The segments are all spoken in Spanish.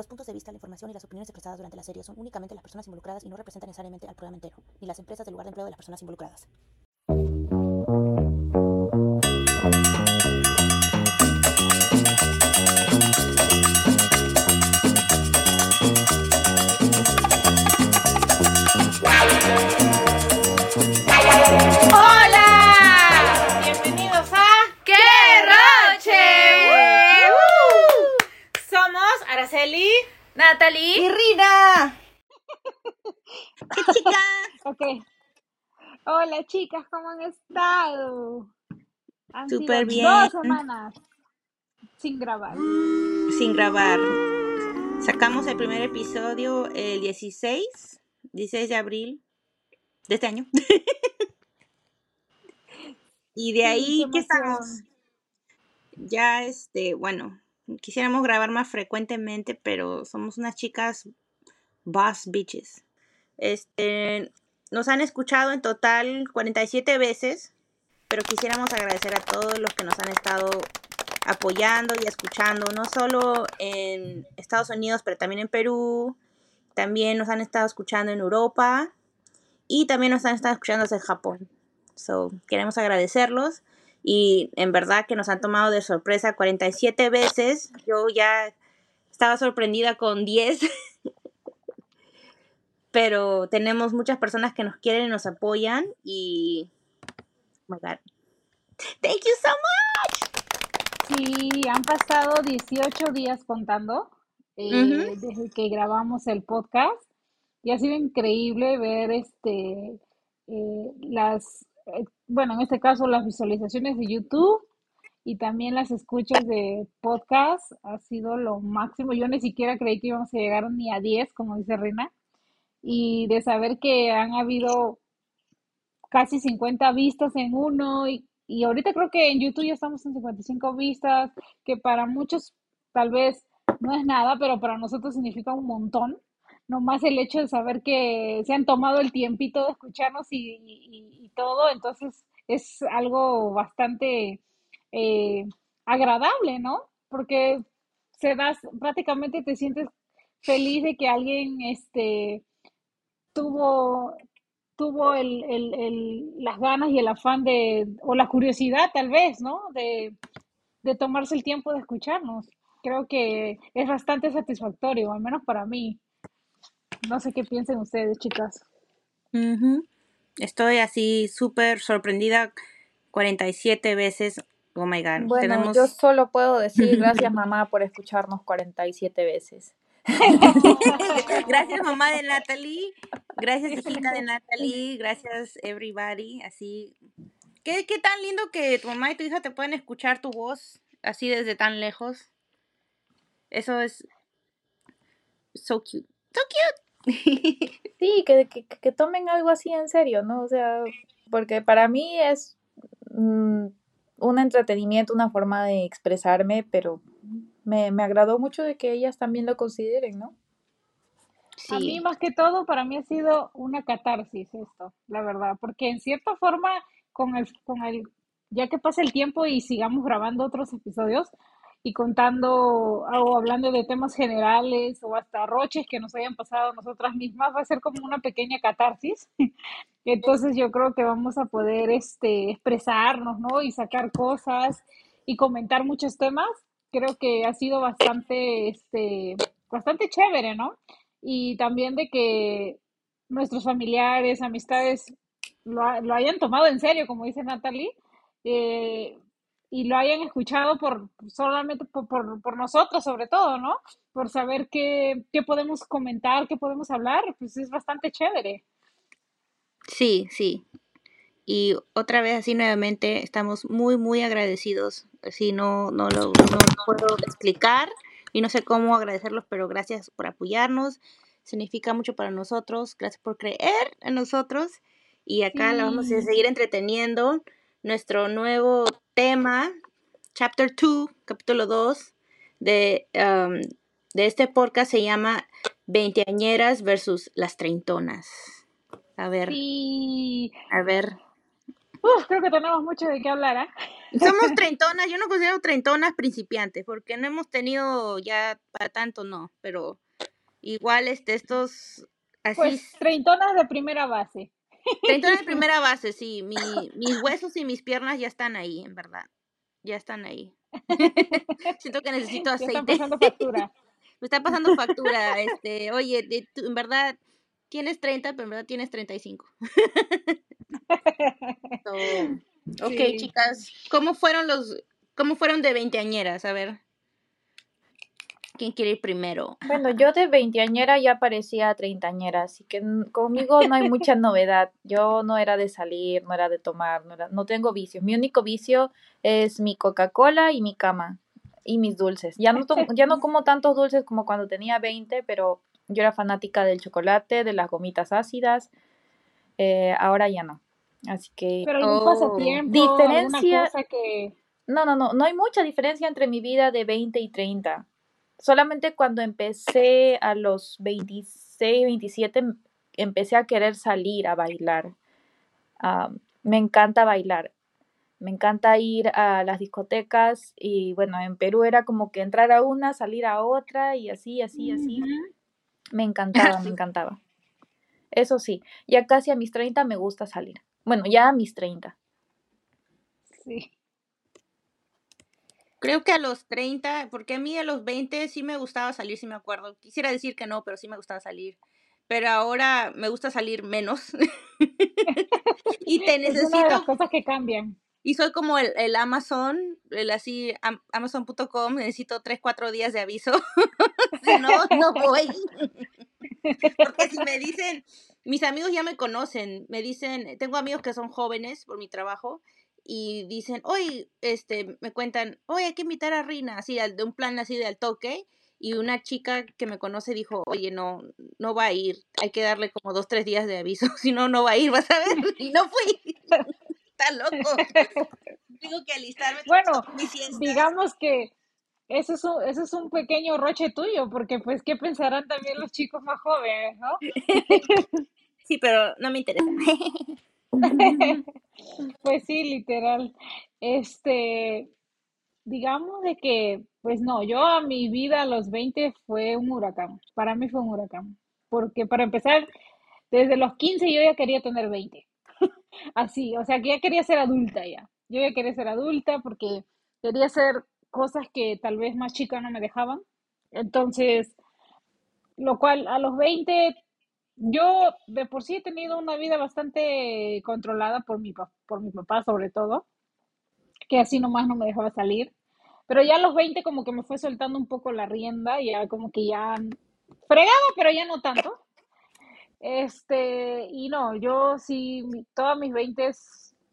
Los puntos de vista, la información y las opiniones expresadas durante la serie son únicamente las personas involucradas y no representan necesariamente al programa entero, ni las empresas del lugar de empleo de las personas involucradas. Natalie. ¡Y Rina! Ok. Hola chicas, ¿cómo han estado? Han sido Súper bien. Dos semanas sin grabar. Sin grabar. Sacamos el primer episodio el 16, 16 de abril de este año. y de ahí, qué ¿qué estamos? Ya, este, bueno, quisiéramos grabar más frecuentemente, pero somos unas chicas boss bitches. Este, nos han escuchado en total 47 veces, pero quisiéramos agradecer a todos los que nos han estado apoyando y escuchando, no solo en Estados Unidos, pero también en Perú, también nos han estado escuchando en Europa y también nos han estado escuchando desde Japón. So, queremos agradecerlos y en verdad que nos han tomado de sorpresa 47 veces. Yo ya estaba sorprendida con 10. Pero tenemos muchas personas que nos quieren y nos apoyan y oh my god. Thank you so much. Sí, han pasado 18 días contando eh, desde que grabamos el podcast y ha sido increíble ver este eh, las, eh, bueno, en este caso las visualizaciones de YouTube y también las escuchas de podcast ha sido lo máximo. Yo ni siquiera creí que íbamos a llegar ni a 10, como dice Rina, y de saber que han habido casi 50 vistas en uno y, y ahorita creo que en YouTube ya estamos en 55 vistas, que para muchos tal vez no es nada, pero para nosotros significa un montón. Nomás el hecho de saber que se han tomado el tiempito de escucharnos y, y- y todo, entonces es algo bastante eh, agradable, ¿no? Porque se das, prácticamente te sientes feliz de que alguien este, tuvo, tuvo el, el- el- las ganas y el afán de, o la curiosidad tal vez, ¿no? De, de tomarse el tiempo de escucharnos. Creo que es bastante satisfactorio, al menos para mí. No sé qué piensen ustedes, chicas. Ujú. Estoy así súper sorprendida 47 veces. Oh my god. Bueno, Tenemos yo solo puedo decir gracias mamá por escucharnos 47 veces. Gracias mamá de Natalie, gracias hijita de Natalie, gracias everybody, así. ¿Qué, qué tan lindo que tu mamá y tu hija te pueden escuchar tu voz así desde tan lejos. Eso es so cute. So cute. Sí, que, que, que tomen algo así en serio, ¿no? O sea, porque para mí es mm, un entretenimiento, una forma de expresarme, pero me, me agradó mucho de que ellas también lo consideren, ¿no? A mí Sí. más que todo, para mí ha sido una catarsis esto, la verdad, porque en cierta forma, con el, con el, ya que pasa el tiempo y sigamos grabando otros episodios y contando o hablando de temas generales o hasta roches que nos hayan pasado nosotras mismas, va a ser como una pequeña catarsis. Entonces yo creo que vamos a poder este, expresarnos, ¿no? Y sacar cosas y comentar muchos temas. Creo que ha sido bastante, este, bastante chévere, ¿no? Y también de que nuestros familiares, amistades lo, lo hayan tomado en serio, como dice Natalie, eh, y lo hayan escuchado por solamente por, por, por nosotros, sobre todo, ¿no? Por saber qué, qué podemos comentar, qué podemos hablar, pues es bastante chévere. Sí, sí. Y otra vez así nuevamente estamos muy muy agradecidos. Así no no lo no lo puedo explicar y no sé cómo agradecerlos, pero gracias por apoyarnos. Significa mucho para nosotros. Gracias por creer en nosotros. Y acá la vamos a Sí. seguir entreteniendo. Nuestro nuevo tema, Chapter 2, capítulo 2 de, um, de este podcast se llama Veinteañeras versus las treintonas. A ver, Sí. a ver. Uf, creo que tenemos mucho de qué hablar, ¿ah? Somos treintonas, yo no considero treintonas principiantes, porque no hemos tenido ya para tanto, no, pero igual este, estos, así, Pues treintonas de primera base. Treintonas de primera base, sí, mi, mis huesos y mis piernas ya están ahí, en verdad, ya están ahí. Siento que necesito Ya están aceite, pasando factura. me está pasando factura, este, oye, de- tú, en verdad tienes 30, pero en verdad tienes 35. So, ok, Sí. chicas, ¿cómo fueron los, cómo fueron de veinteañeras? A ver, ¿quién quiere ir primero? Bueno, yo de veinteañera ya parecía treintañera, así que conmigo no hay mucha novedad. Yo no era de salir, no era de tomar, no era, no tengo vicios. Mi único vicio es mi Coca-Cola y mi cama y mis dulces. Ya no tomo- ya no como tantos dulces como cuando tenía 20, pero yo era fanática del chocolate, de las gomitas ácidas. eh, ahora ya no. Así que Pero algún Oh. pasatiempo, Diferencia- cosa que... no, no, no, no hay mucha diferencia entre mi vida de 20 y 30. Solamente cuando empecé a los 26, 27, em- empecé a querer salir a bailar. Ah, me encanta bailar. Me encanta ir a las discotecas y bueno, en Perú era como que entrar a una, salir a otra y así, así, así. Me encantaba, me encantaba. Eso sí, ya casi a mis 30 me gusta salir. Bueno, ya a mis 30. Sí. Creo que a los 30, porque a mí a los 20 sí me gustaba salir, sí me acuerdo. Quisiera decir que no, pero sí me gustaba salir. Pero ahora me gusta salir menos. y te Es una de las necesito, cosas que cambian. y soy como el, el Amazon, el así, am- amazon.com, necesito 3, 4 días de aviso. si no, no voy. Porque si me dicen, mis amigos ya me conocen, me dicen, tengo amigos que son jóvenes por mi trabajo y dicen, hoy, este, me cuentan, hoy hay que invitar a Rina, así, al- de un plan así de al toque. Y una chica que me conoce dijo, oye, no, no va a ir, hay que darle como dos, tres días de aviso, si no, no va a ir, vas a ver. Y no fui. Está loco. Tengo que alistarme. Bueno, digamos que eso es un, eso es un pequeño roche tuyo, porque pues, ¿qué pensarán también los chicos más jóvenes, no? Sí, pero no me interesa. Pues sí, literal. Este, digamos de que, pues no, yo a mi vida a los 20 fue un huracán. Para mí fue un huracán. Porque para empezar, desde los 15 yo ya quería tener 20. Así, o sea, que ya quería ser adulta ya. Yo ya quería ser adulta porque quería hacer cosas que tal vez más chicas no me dejaban. Entonces, lo cual a los 20 yo de por sí he tenido una vida bastante controlada por mi, por mi papá sobre todo, que así nomás no me dejaba salir. Pero ya a los 20 como que me fue soltando un poco la rienda, ya como que ya fregaba, pero ya no tanto. Este, y no, yo sí, todas mis 20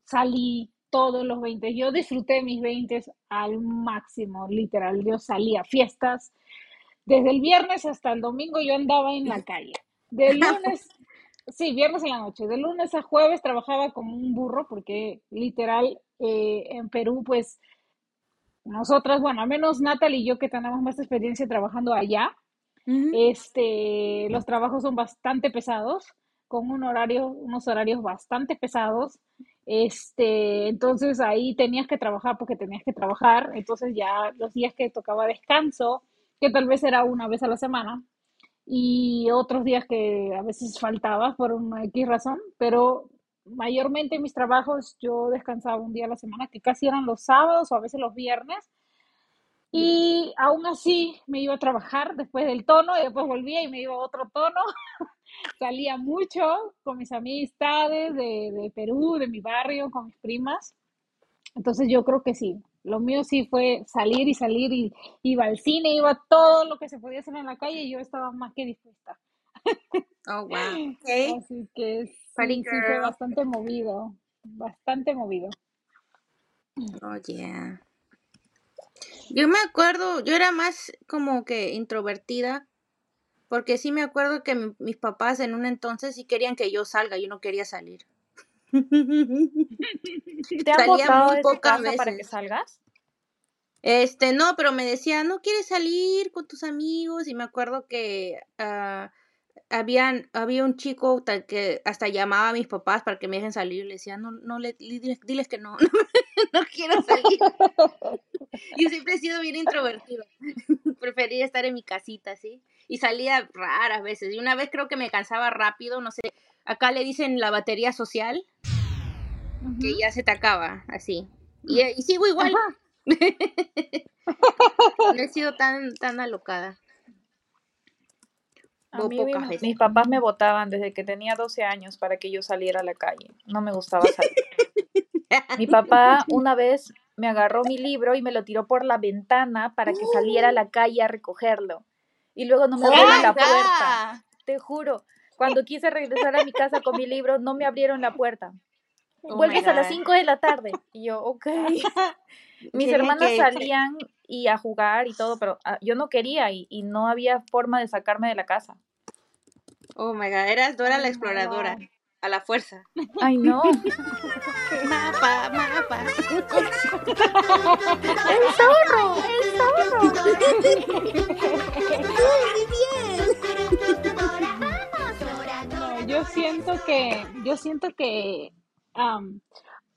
salí, todos los 20. Yo disfruté mis 20 al máximo, literal. Yo salía a fiestas. Desde el viernes hasta el domingo yo andaba en la calle. De lunes, sí, viernes en la noche. De lunes a jueves trabajaba como un burro porque literal eh, en Perú pues nosotras, bueno, al menos Natalie y yo que tenemos más experiencia trabajando allá, este, los trabajos son bastante pesados, con un horario, unos horarios bastante pesados. Este, entonces ahí tenías que trabajar porque tenías que trabajar. Entonces ya los días que tocaba descanso, que tal vez era una vez a la semana, y otros días que a veces faltaba por una X razón, pero mayormente en mis trabajos yo descansaba un día a la semana, que casi eran los sábados o a veces los viernes, y aún así me iba a trabajar después del tono y después volvía y me iba a otro tono. Salía mucho con mis amistades de, de Perú, de mi barrio, con mis primas. Entonces yo creo que sí, lo mío sí fue salir y salir y iba al cine, iba todo lo que se podía hacer en la calle y yo estaba más que dispuesta. Oh, wow. Okay. Así que sí, sí fue bastante movido, bastante movido. Oh, yeah. Yo me acuerdo, yo era más como que introvertida, porque sí me acuerdo que mi- mis papás en un entonces sí querían que yo salga, yo no quería salir. ¿Te han botado muy pocas casa para que veces. salgas? Este, no, pero me decía, no quieres salir con tus amigos. Y me acuerdo que ah, habían, había un chico que hasta llamaba a mis papás para que me dejen salir. Le decía, no, no, le, diles, diles que no, no quiero salir. Yo siempre he sido bien introvertida. Prefería estar en mi casita, ¿sí? Y salía raras veces. Y una vez creo que me cansaba rápido, no sé. Acá le dicen la batería social, que ya se te acaba, así. Y, y sigo igual. no he sido tan, tan alocada. A mí mis papás me botaban desde que tenía 12 años para que yo saliera a la calle. No me gustaba salir. Mi papá una vez me agarró mi libro y me lo tiró por la ventana para que saliera a la calle a recogerlo. Y luego no me abrieron la puerta. Te juro, cuando quise regresar a mi casa con mi libro, no me abrieron la puerta. Oh Vuelves a las God. 5 de la tarde. Y yo, ok. Mis hermanas salían y a jugar y todo, pero ah, yo no quería y, y no había forma de sacarme de la casa. Oh my god, eras Dora Oh la my exploradora. A la fuerza. Ay, no. Mapa, mapa. ¡El zorro! ¡El zorro! No, yo siento que, yo siento que, am,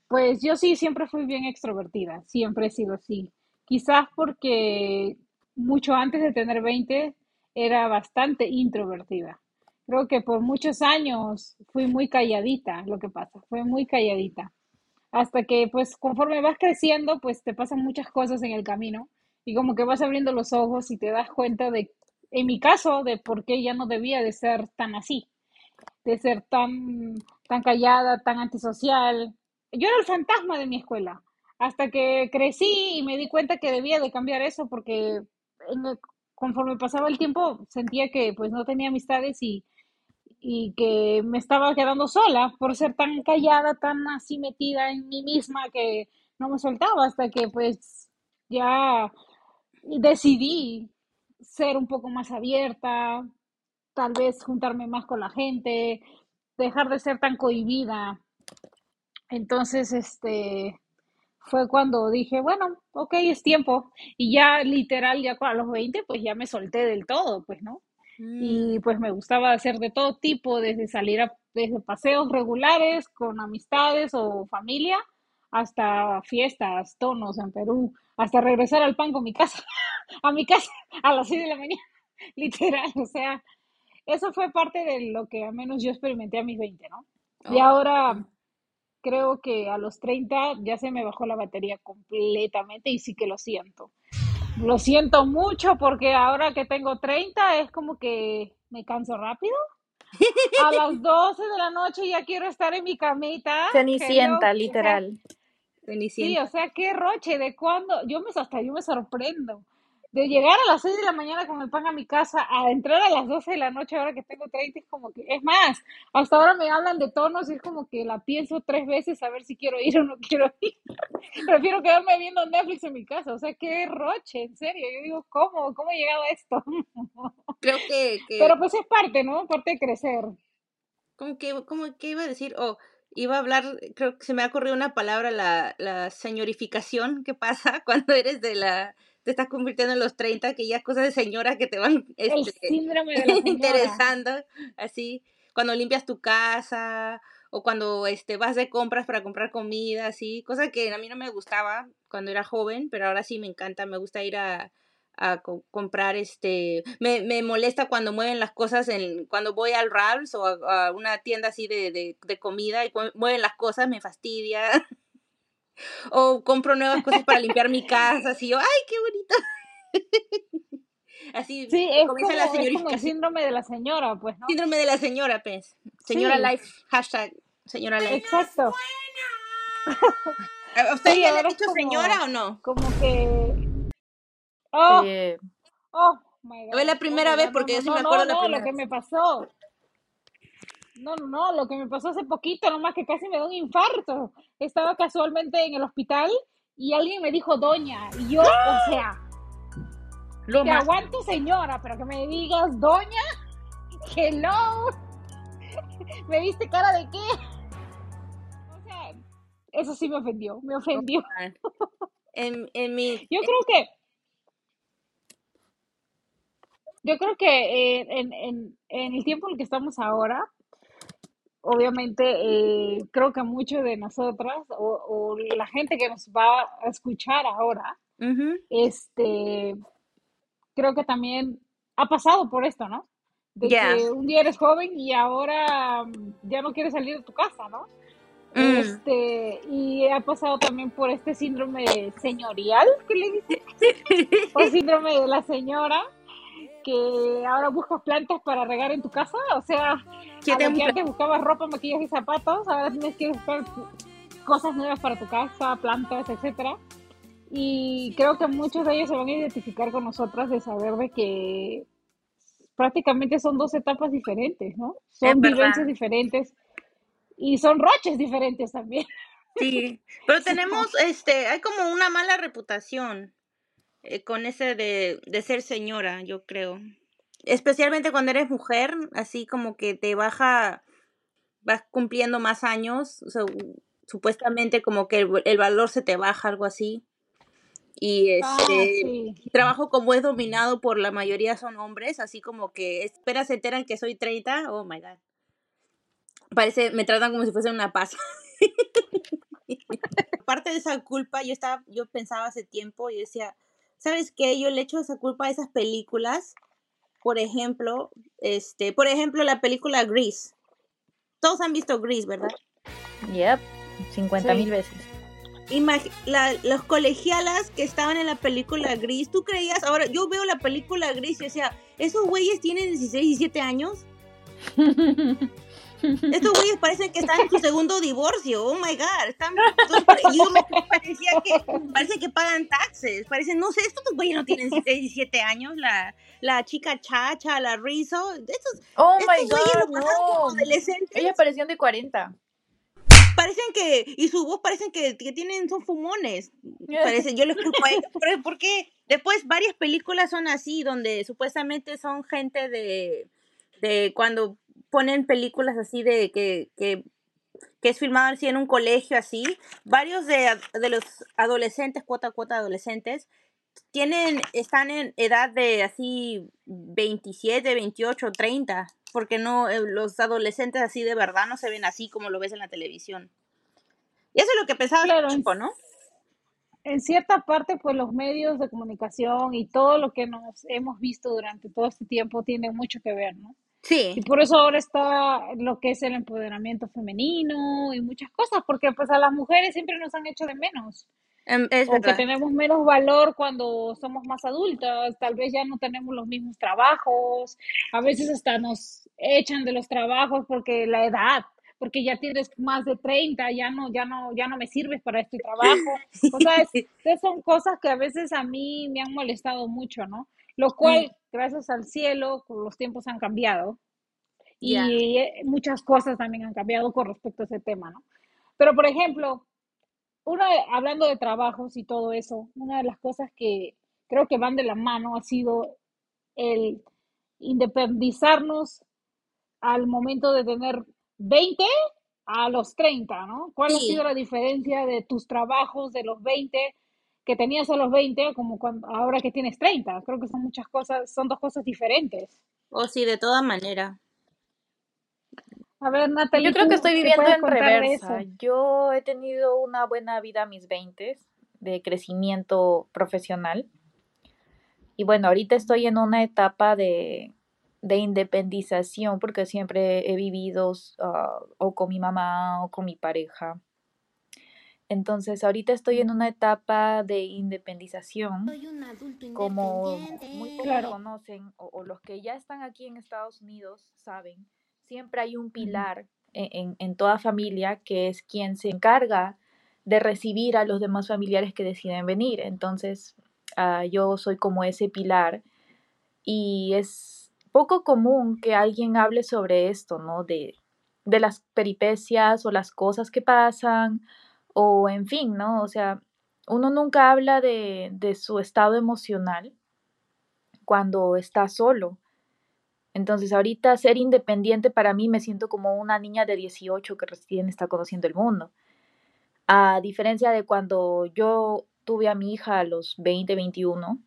pues yo sí siempre fui bien extrovertida, siempre he sido así. Quizás porque mucho antes de tener 20 era bastante introvertida. Creo que por muchos años fui muy calladita, lo que pasa, fue muy calladita. Hasta que, pues, conforme vas creciendo, pues te pasan muchas cosas en el camino y como que vas abriendo los ojos y te das cuenta de, en mi caso, de por qué ya no debía de ser tan así de ser tan, tan callada, tan antisocial. Yo era el fantasma de mi escuela, hasta que crecí y me di cuenta que debía de cambiar eso porque en el- conforme pasaba el tiempo sentía que pues no tenía amistades y, y que me estaba quedando sola por ser tan callada, tan así metida en mí misma que no me soltaba hasta que pues ya decidí ser un poco más abierta, tal vez juntarme más con la gente, dejar de ser tan cohibida. Entonces, este, fue cuando dije, bueno, ok, es tiempo. Y ya literal, ya a los 20, pues ya me solté del todo, pues, ¿no? Y pues me gustaba hacer de todo tipo, desde salir a, desde paseos regulares con amistades o familia, hasta fiestas, tonos en Perú, hasta regresar al pan con mi casa, a mi casa a las 6 de la mañana, literal, o sea, eso fue parte de lo que al menos yo experimenté a mis 20, ¿no? Y Oh. ahora creo que a los 30 ya se me bajó la batería completamente y sí que lo siento. Lo siento mucho porque ahora que tengo 30 es como que me canso rápido. A las 12 de la noche ya quiero estar en mi camita. Cenicienta, literal. Sí, o sea, qué roche, de cuándo, yo me hasta yo me sorprendo. De llegar a las 6 de la mañana con el pan a mi casa a entrar a las 12 de la noche ahora que tengo 30 es como que, es más, hasta ahora me hablan de tonos y es como que la pienso tres veces a ver si quiero ir o no quiero ir. Prefiero quedarme viendo Netflix en mi casa, o sea, qué roche, en serio. Yo digo, ¿cómo? ¿Cómo he llegado a esto? Creo que, que Pero pues es parte, ¿no? Parte de crecer. ¿cómo que, cómo que iba a decir? Oh, iba a hablar, creo que se me ha ocurrido una palabra, la, la señorificación que pasa cuando eres de la, te estás convirtiendo en los 30, que ya cosas de señora que te van El este, síndrome de la señora. interesando, así, cuando limpias tu casa o cuando este, vas de compras para comprar comida, así, cosa que a mí no me gustaba cuando era joven, pero ahora sí me encanta, me gusta ir a, a co- comprar, este, me, me molesta cuando mueven las cosas, en, cuando voy al Ralph's o a, a una tienda así de, de, de comida y mueven las cosas, me fastidia. O compro nuevas cosas para limpiar mi casa, así yo, ¡ay, qué bonito! Así Sí, es como, comienza la es como el señorificación. síndrome de la señora, pues, ¿no? Síndrome de la señora, pues. Señora Sí. Life, hashtag señora Life. Exacto. ¿A usted Sí, ya le ha dicho como- señora o no? Como que... Oh, Eh, oh, my God. Fue la primera Oh, my vez porque no, yo sí no, me no, acuerdo la no, primera lo que vez. me pasó. No, no, no, lo que me pasó hace poquito, nomás que casi me da un infarto. Estaba casualmente en el hospital y alguien me dijo doña. Y yo, o sea, Lo te más- aguanto señora, pero que me digas doña, hello. ¿Me viste cara de qué? O sea, eso sí me ofendió, me ofendió. En, en mi... Yo creo que yo creo que eh, en, en, en el tiempo en el que estamos ahora, obviamente eh, creo que muchos de nosotras o, o la gente que nos va a escuchar ahora, este, creo que también ha pasado por esto, ¿no? De que un día eres joven y ahora mm, ya no quieres salir de tu casa, ¿no? Mm. Este, y ha pasado también por este síndrome señorial, que le dicen, o síndrome de la señora, que ahora buscas plantas para regar en tu casa, o sea, ¿Qué a te- lo que antes buscabas ropa, maquillaje y zapatos, ahora tienes que buscar cosas nuevas para tu casa, plantas, etcétera. Y creo que muchos de ellos se van a identificar con nosotras de saber de que prácticamente son dos etapas diferentes, ¿no? Son vivencias diferentes y son roches diferentes también. Sí, pero tenemos, este, hay como una mala reputación eh, con ese de, de ser señora, yo creo. Especialmente cuando eres mujer, así como que te baja, vas cumpliendo más años, o sea, supuestamente como que el, el valor se te baja, algo así. Y Ah, este, sí. trabajo como es dominado por la mayoría son hombres, así como que esperas se enteran que soy 30, oh my god. Parece, me tratan como si fuese una paz. Aparte de esa culpa, yo estaba, yo pensaba hace tiempo y decía, ¿sabes qué? Yo le echo esa culpa a esas películas. Por ejemplo, este, por ejemplo, la película Grease. Todos han visto Grease, ¿verdad? Yep, 50 mil Sí. veces. Imag- la- los colegialas que estaban en la película Gris, ¿tú creías? Ahora, yo veo la película Gris y decía, ¿esos güeyes tienen 16, 17 años? Estos güeyes parecen que están en su segundo divorcio. Oh my god. Están, y yo me parecía que parece que pagan taxes. Parecen, no sé, estos güeyes no tienen 16, 17 años. La, la chica chacha, la Rizzo. Estos, oh estos my güeyes god, lo pasaron como no. adolescentes. Ellas parecían de 40. Parecen que, y su voz parecen que, que tienen, son fumones. Parece, yo les culpo a ellos. ¿Por, por qué? Después varias películas son así, donde supuestamente son gente de, de cuando ponen películas así de que, que, que es filmado así en un colegio así, varios de, de los adolescentes, cuota a cuota adolescentes, tienen, están en edad de así 27, 28, 30, porque no, eh, los adolescentes así de verdad no se ven así como lo ves en la televisión. Y eso es lo que pensaba Claro, en, tiempo, ¿no? en cierta parte, pues los medios de comunicación y todo lo que nos hemos visto durante todo este tiempo tiene mucho que ver, ¿no? Y Sí, por eso ahora está lo que es el empoderamiento femenino y muchas cosas, porque pues a las mujeres siempre nos han hecho de menos. em, es o que tenemos menos valor cuando somos más adultas, tal vez ya no tenemos los mismos trabajos, a veces hasta nos echan de los trabajos porque la edad, porque ya tienes más de 30, ya no, ya no, ya no me sirves para este trabajo. O sea, es- son cosas que a veces a mí me han molestado mucho, ¿no? Lo cual, gracias al cielo, los tiempos han cambiado y eh, muchas cosas también han cambiado con respecto a ese tema, ¿no? Pero, por ejemplo, una, hablando de trabajos y todo eso, una de las cosas que creo que van de la mano ha sido el independizarnos al momento de tener 20 a los 30, ¿no? ¿Cuál ha sido la diferencia de tus trabajos de los 20 que tenías a los 20 como cuando, ahora que tienes 30? Creo que son muchas cosas, son dos cosas diferentes. O sí, de toda manera. A ver, Natalie, Yo creo que ¿tú estoy viviendo en reversa. Yo he tenido una buena vida a mis 20 de crecimiento profesional. Y bueno, ahorita estoy en una etapa de, de independización porque siempre he vivido ah, o con mi mamá o con mi pareja. Entonces, ahorita estoy en una etapa de independización. Como muy pocos Claro. conocen o, o los que ya están aquí en Estados Unidos saben, siempre hay un pilar en, en- en toda familia que es quien se encarga de recibir a los demás familiares que deciden venir. Entonces, ah, yo soy como ese pilar y es poco común que alguien hable sobre esto, ¿no? De, de las peripecias o las cosas que pasan o en fin, ¿no? O sea, uno nunca habla de, de su estado emocional cuando está solo. Entonces, ahorita ser independiente para mí me siento como una niña de 18 que recién está conociendo el mundo. A diferencia de cuando yo tuve a mi hija a los 20, 21,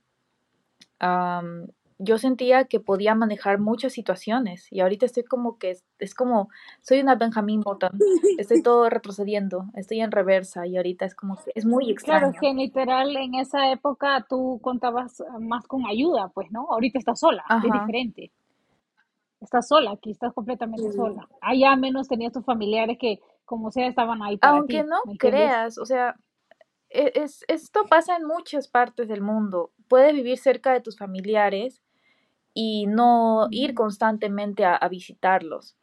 am, yo sentía que podía manejar muchas situaciones y ahorita estoy como que es, como, soy una Benjamin Button, estoy todo retrocediendo, estoy en reversa y ahorita es como que es muy extraño. Claro, es que literal en esa época tú contabas más con ayuda, pues, ¿no? Ahorita estás sola, es diferente. Estás sola, aquí estás completamente sola. Allá menos tenías tus familiares que como sea estaban ahí para Aunque no creas, o sea, e, es, esto pasa en muchas partes del mundo. Puedes vivir cerca de tus familiares y no ir constantemente a, visitarlos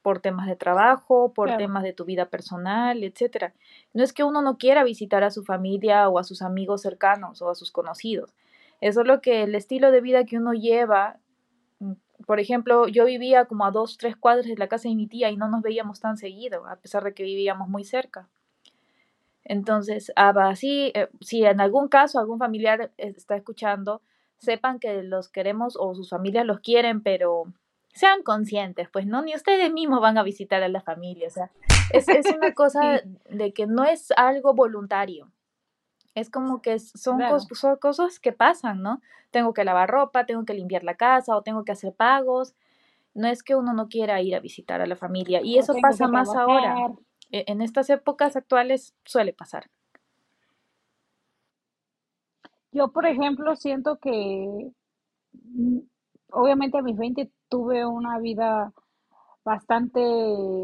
por temas de trabajo, por temas de tu vida personal, etcétera. No es que uno no quiera visitar a su familia o a sus amigos cercanos o a sus conocidos. Es solo que el estilo de vida que uno lleva, mm, por ejemplo, yo vivía como a dos, tres cuadras de la casa de mi tía y no nos veíamos tan seguido, a pesar de que vivíamos muy cerca. Entonces, así, eh, si en algún caso algún familiar está escuchando, sepan que los queremos o sus familias los quieren, pero sean conscientes, pues no, ni ustedes mismos van a visitar a la familia, o sea, es, una cosa de que no es algo voluntario. Es como que son, son cosas que pasan, ¿no? Tengo que lavar ropa, tengo que limpiar la casa o tengo que hacer pagos. No es que uno no quiera ir a visitar a la familia. Y eso pasa más ahora. E, en estas épocas actuales suele pasar. Yo, por ejemplo, siento que mm, obviamente a mis 20 tuve una vida bastante,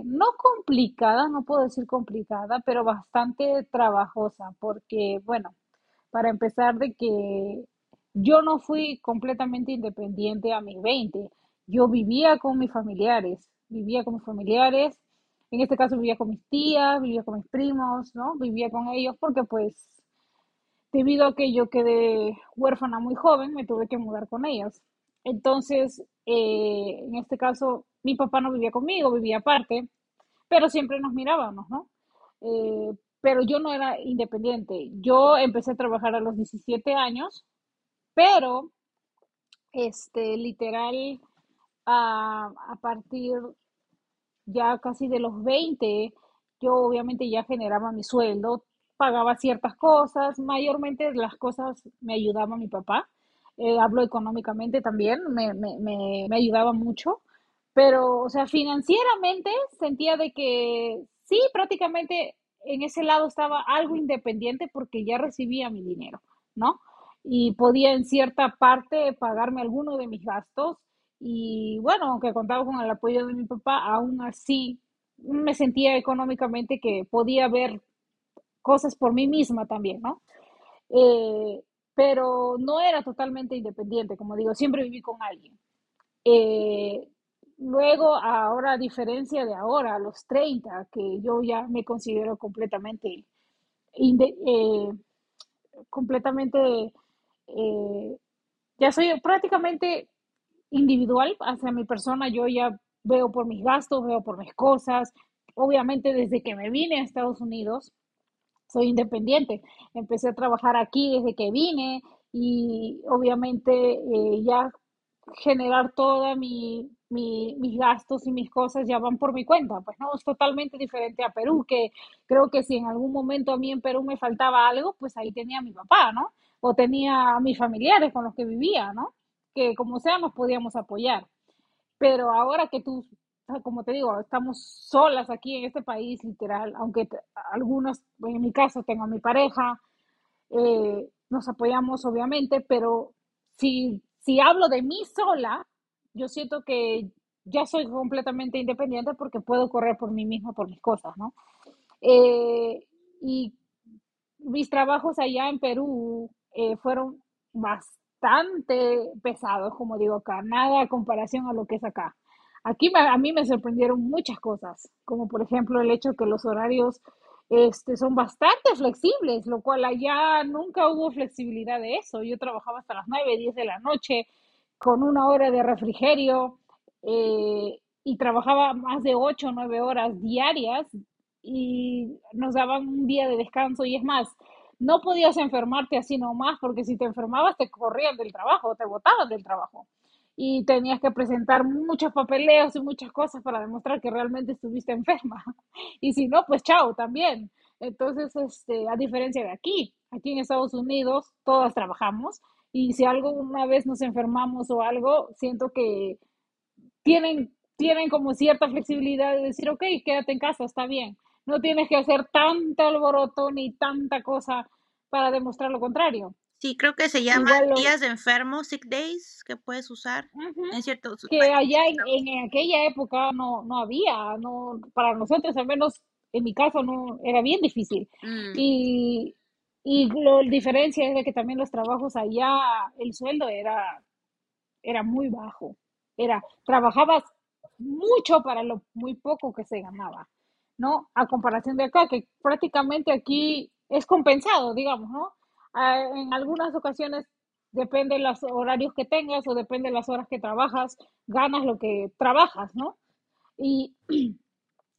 no complicada, no puedo decir complicada, pero bastante trabajosa, porque, bueno, para empezar de que yo no fui completamente independiente a mis 20, yo vivía con mis familiares, vivía con mis familiares, en este caso vivía con mis tías, vivía con mis primos, ¿no? Vivía con ellos porque pues debido a que yo quedé huérfana muy joven, me tuve que mudar con ellos. Entonces, eh, en este caso, mi papá no vivía conmigo, vivía aparte, pero siempre nos mirábamos, ¿no? Eh, pero yo no era independiente. Yo empecé a trabajar a los 17 años, pero, este, literal, a, a partir ya casi de los 20, yo obviamente ya generaba mi sueldo, pagaba ciertas cosas, mayormente las cosas me ayudaba mi papá, eh, hablo económicamente también, me, me, me, me ayudaba mucho, pero, o sea, financieramente sentía de que sí, prácticamente en ese lado estaba algo independiente porque ya recibía mi dinero, ¿no? Y podía en cierta parte pagarme alguno de mis gastos y bueno, aunque contaba con el apoyo de mi papá, aún así me sentía económicamente que podía ver cosas por mí misma también, ¿no? Eh, pero no era totalmente independiente, como digo, siempre viví con alguien. Eh, luego, ahora, a diferencia de ahora, a los 30, que yo ya me considero completamente, eh, completamente, ya soy prácticamente individual hacia mi persona, yo ya veo por mis gastos, veo por mis cosas. Obviamente desde que me vine a Estados Unidos, soy independiente. Empecé a trabajar aquí desde que vine y obviamente eh, ya generar toda mi, mis gastos y mis cosas ya van por mi cuenta. Pues no, es totalmente diferente a Perú, que creo que si en algún momento a mí en Perú me faltaba algo, pues ahí tenía mi papá, ¿no? O tenía a mis familiares con los que vivía, ¿no? que como sea nos podíamos apoyar. Pero ahora que tú, como te digo, estamos solas aquí en este país, literal, aunque algunos, en mi caso, tengo a mi pareja, eh, nos apoyamos obviamente, pero si, si hablo de mí sola, yo siento que ya soy completamente independiente porque puedo correr por mí misma, por mis cosas, ¿no? Eh, y mis trabajos allá en Perú eh, fueron bastante pesados, como digo acá, nada a comparación a lo que es acá. Aquí a mí me sorprendieron muchas cosas, como por ejemplo el hecho que los horarios este, son bastante flexibles, lo cual allá nunca hubo flexibilidad de eso. Yo trabajaba hasta las 9, 10 de la noche con una hora de refrigerio eh, y trabajaba más de 8 o 9 horas diarias y nos daban un día de descanso y es más, no podías enfermarte así nomás, porque si te enfermabas te corrían del trabajo, te botaban del trabajo. Y tenías que presentar muchos papeleos y muchas cosas para demostrar que realmente estuviste enferma. Y si no, pues chao también. Entonces, este, a diferencia de aquí, aquí en Estados Unidos todas trabajamos y si algo una vez nos enfermamos o algo, siento que tienen, tienen como cierta flexibilidad de decir, ok, quédate en casa, está bien. No tienes que hacer tanto alboroto ni tanta cosa para demostrar lo contrario. Sí, creo que se llama días de enfermo, sick days, que puedes usar en ciertos Que allá en, aquella época no, no había, no para nosotros al menos en mi caso no era bien difícil. Mm. Y, y la diferencia es de que también los trabajos allá, el sueldo era, era muy bajo. Era, trabajabas mucho para lo muy poco que se ganaba, ¿no? A comparación de acá, que prácticamente aquí es compensado, digamos, ¿no? Ah, en algunas ocasiones depende de los horarios que tengas o depende de las horas que trabajas, ganas lo que trabajas, ¿no? Y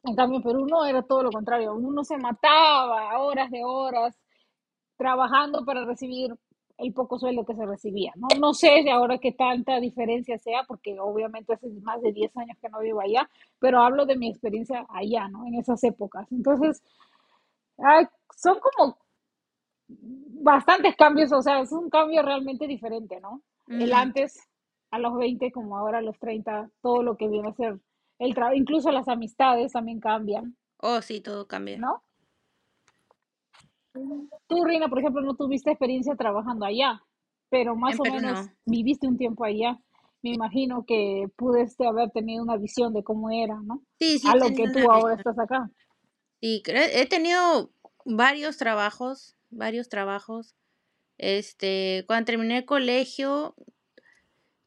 en cambio en Perú no era todo lo contrario, uno se mataba horas de horas trabajando para recibir el poco sueldo que se recibía, ¿no? No sé de ahora qué tanta diferencia sea, porque obviamente hace más de 10 años que no vivo allá, pero hablo de mi experiencia allá, ¿no? En esas épocas. Entonces, son como bastantes cambios, o sea, es un cambio realmente diferente, ¿no? El antes a los 20 como ahora a los 30, todo lo que viene a ser el trabajo, incluso las amistades también cambian. Oh, sí, todo cambia. ¿No? Tú, Rina, por ejemplo, no tuviste experiencia trabajando allá, pero más o menos viviste un tiempo allá. Me imagino que pudiste haber tenido una visión de cómo era, ¿no? Sí, sí. A lo que tú ahora estás acá. Sí, he tenido varios trabajos varios trabajos. Este, cuando terminé el colegio,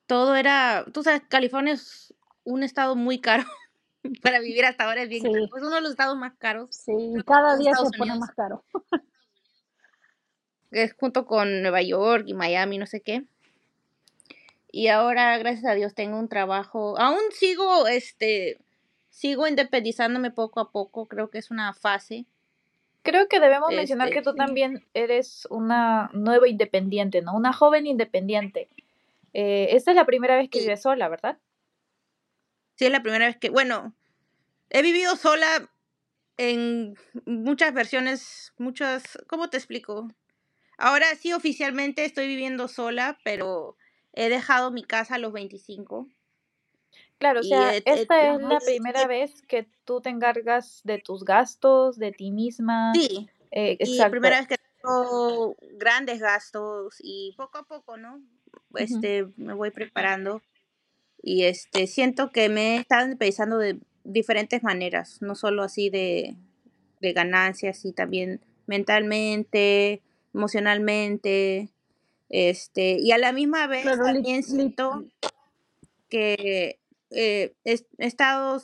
todo era, tú sabes, California es un estado muy caro para vivir hasta ahora, es bien caro. Es uno de los estados más caros. Sí, cada día se pone más caro. Es junto con Nueva York y Miami, no sé qué. Y ahora, gracias a Dios, tengo un trabajo. Aún sigo, este, sigo independizándome poco a poco. Creo que es una fase Creo que debemos mencionar que tú este, también eres una nueva independiente, ¿no? Una joven independiente. Eh, esta es la primera vez que vives sola, ¿verdad? Sí, es la primera vez que, bueno, he vivido sola en muchas versiones, muchas, ¿cómo te explico? Ahora sí oficialmente estoy viviendo sola, pero he dejado mi casa a los 25. Claro, o sea, esta es la primera vez que tú te encargas de tus gastos, de ti misma. Sí. Eh, y la primera vez que tengo grandes gastos y poco a poco, ¿no? Este, me voy preparando y este, siento que me están pensando de diferentes maneras, no solo así de, de ganancias, y también mentalmente, emocionalmente, este, y a la misma vez también siento que eh, he, estado,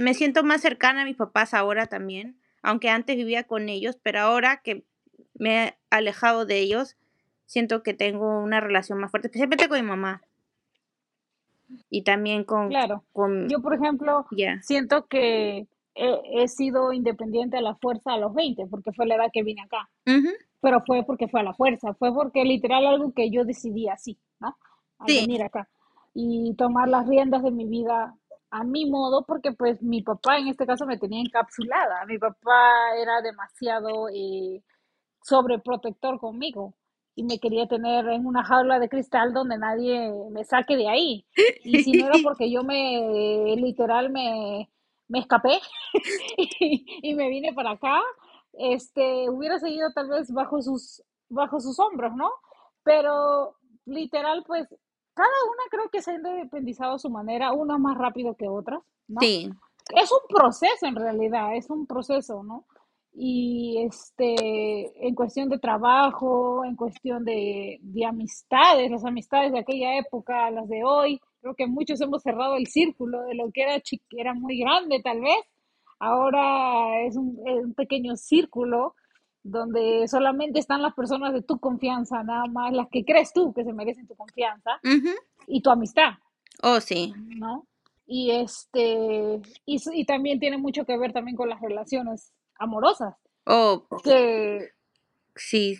me siento más cercana a mis papás ahora también, aunque antes vivía con ellos, pero ahora que me he alejado de ellos, siento que tengo una relación más fuerte, especialmente con mi mamá. Y también con... Claro. Con, Yo, por ejemplo, siento que he, sido independiente a la fuerza a los 20, porque fue la edad que vine acá. Pero fue porque fue a la fuerza, fue porque literal algo que yo decidí así, ¿no? Al venir acá y tomar las riendas de mi vida a mi modo, porque pues mi papá en este caso me tenía encapsulada. Mi papá era demasiado eh, sobreprotector conmigo y me quería tener en una jaula de cristal donde nadie me saque de ahí. Y si no era porque yo me, literal, me, me escapé y, y, me vine para acá, este, hubiera seguido tal vez bajo sus, bajo sus hombros, ¿no? Pero literal, pues cada una creo que se ha independizado a su manera, una más rápido que otras, ¿no? Sí. Es un proceso en realidad, es un proceso, ¿no? Y este, en cuestión de trabajo, en cuestión de, de amistades, las amistades de aquella época, las de hoy, creo que muchos hemos cerrado el círculo de lo que era, era muy grande tal vez, ahora es un, es un pequeño círculo donde solamente están las personas de tu confianza, nada más las que crees tú que se merecen tu confianza y tu amistad. Oh, sí. ¿No? Y este, y, y, también tiene mucho que ver también con las relaciones amorosas. Oh, que sí.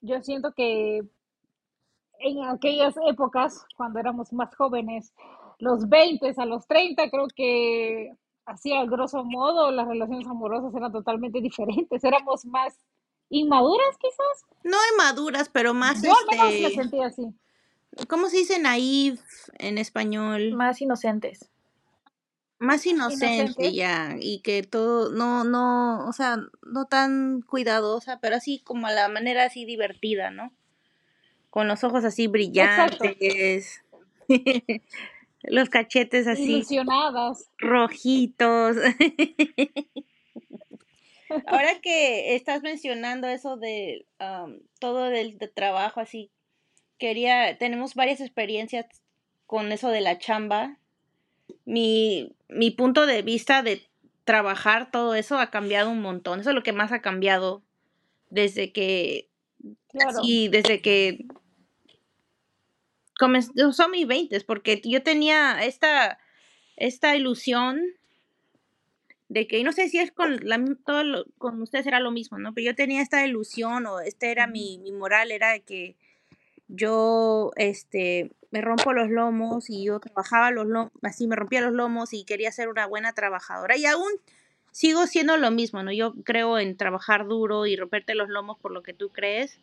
Yo siento que en aquellas épocas, cuando éramos más jóvenes, los 20 a los 30, creo que así al grosso modo, las relaciones amorosas eran totalmente diferentes, éramos más inmaduras quizás. No inmaduras, pero más Yo al menos me este, sentí así. ¿cómo se dice naive en español? Más inocentes. Más inocente Inocentes. ya, y que todo, no, no, o sea, no tan cuidadosa, pero así como a la manera así divertida, ¿no? Con los ojos así Exacto. brillantes, los cachetes así Ilusionadas. rojitos. Ahora que estás mencionando eso de am, todo del de trabajo así, quería, tenemos varias experiencias con eso de la chamba. Mi, mi punto de vista de trabajar todo eso ha cambiado un montón. Eso es lo que más ha cambiado desde que, Claro. sí, desde que comenzó son mis 20, porque yo tenía esta, esta ilusión de que, y no sé si es con, la, todo lo- con ustedes era lo mismo, ¿no? Pero yo tenía esta ilusión o este era mi, mi moral, era de que yo, este, me rompo los lomos y yo trabajaba los lomos, así me rompía los lomos y quería ser una buena trabajadora. Y aún sigo siendo lo mismo, ¿no? Yo creo en trabajar duro y romperte los lomos por lo que tú crees,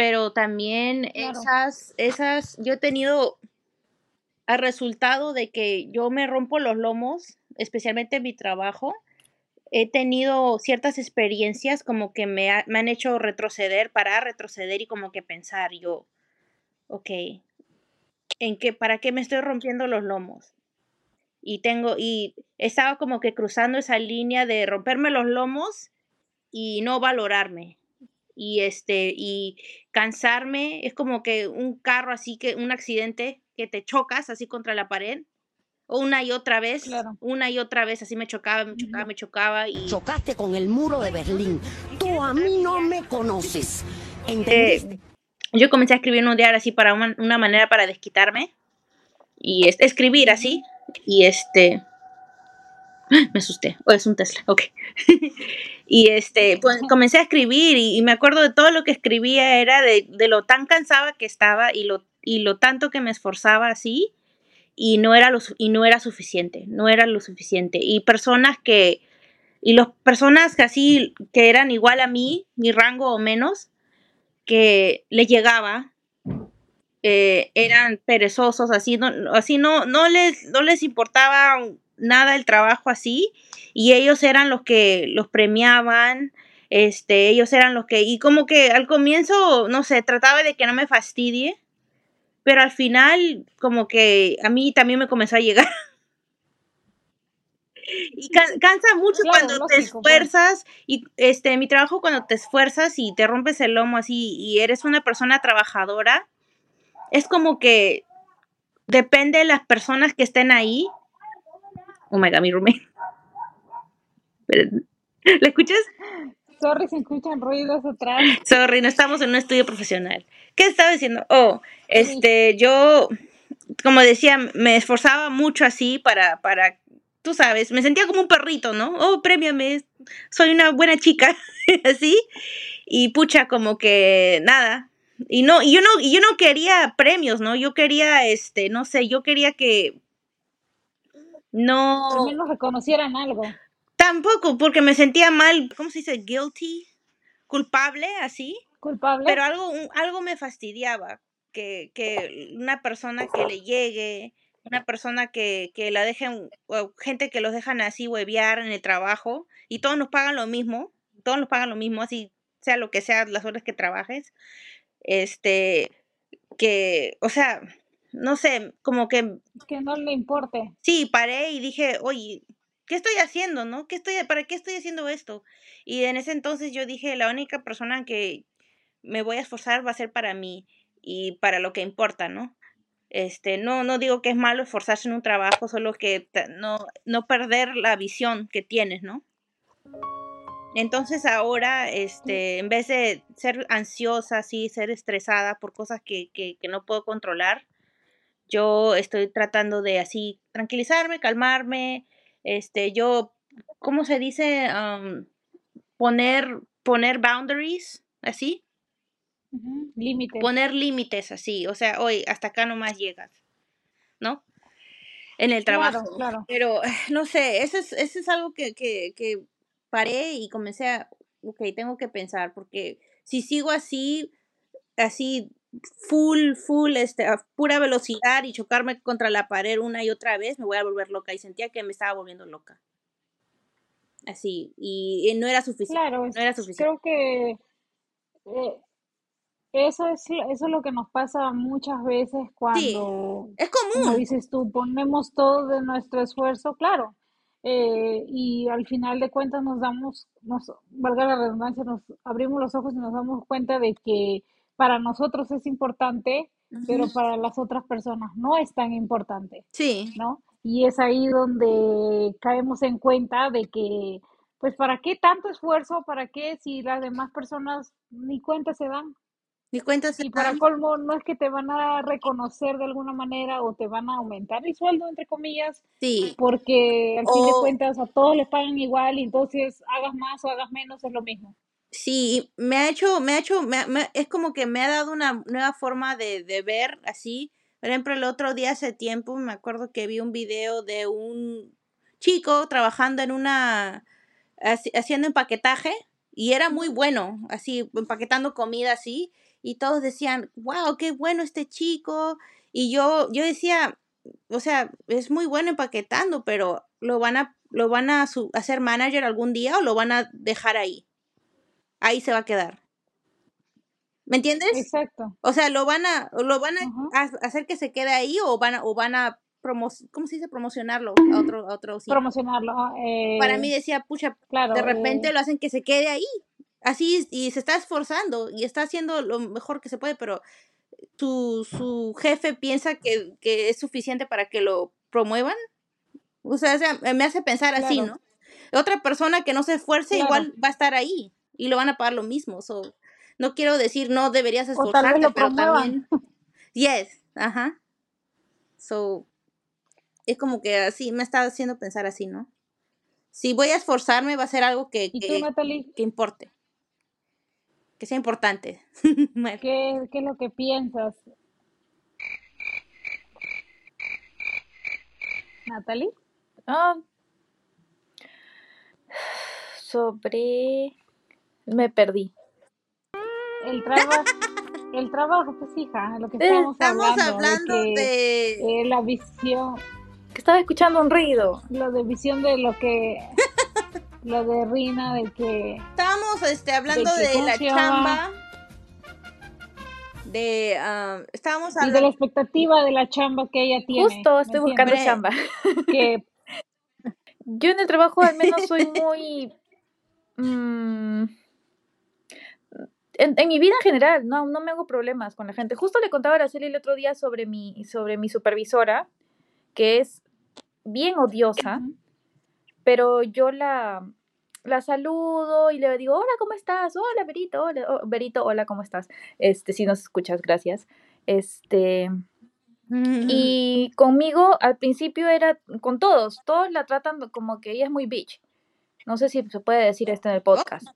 pero también Claro. esas, esas, yo he tenido al resultado de que yo me rompo los lomos, especialmente en mi trabajo, he tenido ciertas experiencias como que me, ha- me han hecho retroceder, parar, retroceder y como que pensar yo, ok, ¿en qué, para qué me estoy rompiendo los lomos? Y tengo, y estaba como que cruzando esa línea de romperme los lomos y no valorarme. Y este, y cansarme, es como que un carro así que, un accidente que te chocas así contra la pared, una y otra vez, Claro. una y otra vez, así me chocaba, me chocaba, me chocaba y Chocaste con el muro de Berlín. Tú a mí no me conoces. ¿Entendiste? eh, yo comencé a escribir un diario así para una, una manera para desquitarme y es- escribir así y este me asusté. Oh, es un Tesla ok. Y este pues comencé a escribir y, y me acuerdo de todo lo que escribía era de, de lo tan cansada que estaba y lo y lo tanto que me esforzaba así y no era lo y no era suficiente no era lo suficiente. Y personas que y las personas que así que eran igual a mí mi rango o menos que le llegaba eh, eran perezosos, así no, así no, no les, no les importaba nada el trabajo así, y ellos eran los que los premiaban, este, ellos eran los que, y como que al comienzo, no sé, trataba de que no me fastidie, pero al final, como que a mí también me comenzó a llegar. Y can- cansa mucho Claro, cuando te lógico, esfuerzas y este mi trabajo cuando te esfuerzas y te rompes el lomo así y eres una persona trabajadora es como que depende de las personas que estén ahí. Oh my god, mi roommate. ¿La escuchas? Sorry si escuchan ruidos atrás. Sorry, no estamos en un estudio profesional. ¿Qué estaba diciendo? Oh, este, yo, como decía, me esforzaba mucho así para, para, tú sabes, me sentía como un perrito, ¿no? Oh, premiame, soy una buena chica, así. Y pucha, como que nada. Y no, y yo no, yo no quería premios, ¿no? Yo quería, este, no sé, yo quería que no, menos reconocieran algo. tampoco, porque me sentía mal, ¿cómo se dice? Guilty, culpable, así. ¿Culpable? Pero algo, un- algo me fastidiaba, que, que una persona que le llegue, una persona que, que la dejen, o gente que los dejan así huevear en el trabajo, y todos nos pagan lo mismo, todos nos pagan lo mismo, así sea lo que sea, las horas que trabajes, este, que, o sea, no sé, como que que no le importe. Sí, paré y dije, oye, ¿qué estoy haciendo, no? ¿Qué estoy, ¿Para qué estoy haciendo esto? Y en ese entonces yo dije, la única persona que me voy a esforzar va a ser para mí y para lo que importa, ¿no? Este, no, no digo que es malo esforzarse en un trabajo, solo que no, no perder la visión que tienes, ¿no? Entonces ahora, este, en vez de ser ansiosa, así, ser estresada por cosas que, que, que no puedo controlar, yo estoy tratando de así tranquilizarme, calmarme, este, yo, ¿cómo se dice? Poner, poner boundaries, así, Límites. poner límites así, o sea, hoy hasta acá nomás llegas, ¿no? En el Claro, trabajo. claro. Pero, eh, no sé, eso es, eso es algo que, que, que paré y comencé a, ok, tengo que pensar, porque si sigo así, así, full, full, este, a pura velocidad y chocarme contra la pared una y otra vez, me voy a volver loca. Y sentía que me estaba volviendo loca. Así, y, y no era suficiente. Claro, no era suficiente. creo que eh, eso es, eso es lo que nos pasa muchas veces Sí, cuando, es como común. dices tú, ponemos todo de nuestro esfuerzo, claro, eh, y al final de cuentas nos damos, nos, valga la redundancia, nos abrimos los ojos y nos damos cuenta de que para nosotros es importante, pero para las otras personas no es tan importante. Sí, ¿no? Y es ahí donde caemos en cuenta de que, pues, ¿para qué tanto esfuerzo? ¿Para qué si las demás personas ni cuenta se dan? Ni cuenta Y para colmo, no es que te van a reconocer de alguna manera o te van a aumentar el sueldo, entre comillas, Sí, porque al fin de cuentas a todos les pagan igual y entonces hagas más o hagas menos es lo mismo. sí, me ha hecho, me ha hecho, me me- es como que me ha dado una nueva forma de, de ver así. Por ejemplo, el otro día hace tiempo me acuerdo que vi un video de un chico trabajando en una, haci- haciendo empaquetaje y era muy bueno, así, empaquetando comida así, y todos decían, wow, qué bueno este chico. Y yo, yo decía, o sea, es muy bueno empaquetando, pero lo van a, lo van a su- hacer manager algún día o lo van a dejar ahí. Ahí se va a quedar. ¿Me entiendes? Exacto. O sea, lo van a, lo van a ha- hacer que se quede ahí o van a, o van a promo, ¿cómo se dice? promocionarlo a otro, a otro sitio. Promocionarlo. ah, Para eh, mí decía, pucha, claro, de repente eh, lo hacen que se quede ahí. Así y se está esforzando y está haciendo lo mejor que se puede, pero su, su jefe piensa que, que es suficiente para que lo promuevan. O sea, me hace pensar así, ¿no? Otra persona que no se esfuerce claro. igual va a estar ahí y lo van a pagar lo mismo. So, no quiero decir no deberías O tal vez esforzarte, lo pero también, yes, ajá. So, es como que así me está haciendo pensar así, ¿no? Si voy a esforzarme va a ser algo que, ¿Y tú, que, que importe, que sea importante. ¿Qué, qué es lo que piensas? Natalie, Ah, sobre... Me perdí. el trabajo, el trabajo, pues hija, lo que estamos Estamos hablando, de hablando que de... eh, la visión, Que estaba escuchando un ruido. lo de visión de lo que, lo de Rina, de que, Estábamos este, de hablando que, de ¿cómo la chamba, de... ah, estábamos Y de la hablando... expectativa de la chamba que ella tiene, Justo ¿me estoy buscando chamba. Que, Yo en el trabajo al menos soy muy... mm, en, en mi vida en general, no, no me hago problemas con la gente. Justo le contaba a Araceli el otro día sobre mi, sobre mi supervisora, que es bien odiosa, pero yo la, la saludo y le digo, hola, ¿cómo estás? Hola, Berito, hola, oh, Berito, hola, ¿cómo estás? Este, si nos escuchas, gracias. Este, y conmigo al principio era con todos, todos la tratan como que ella es muy bitch. No sé si se puede decir esto en el podcast,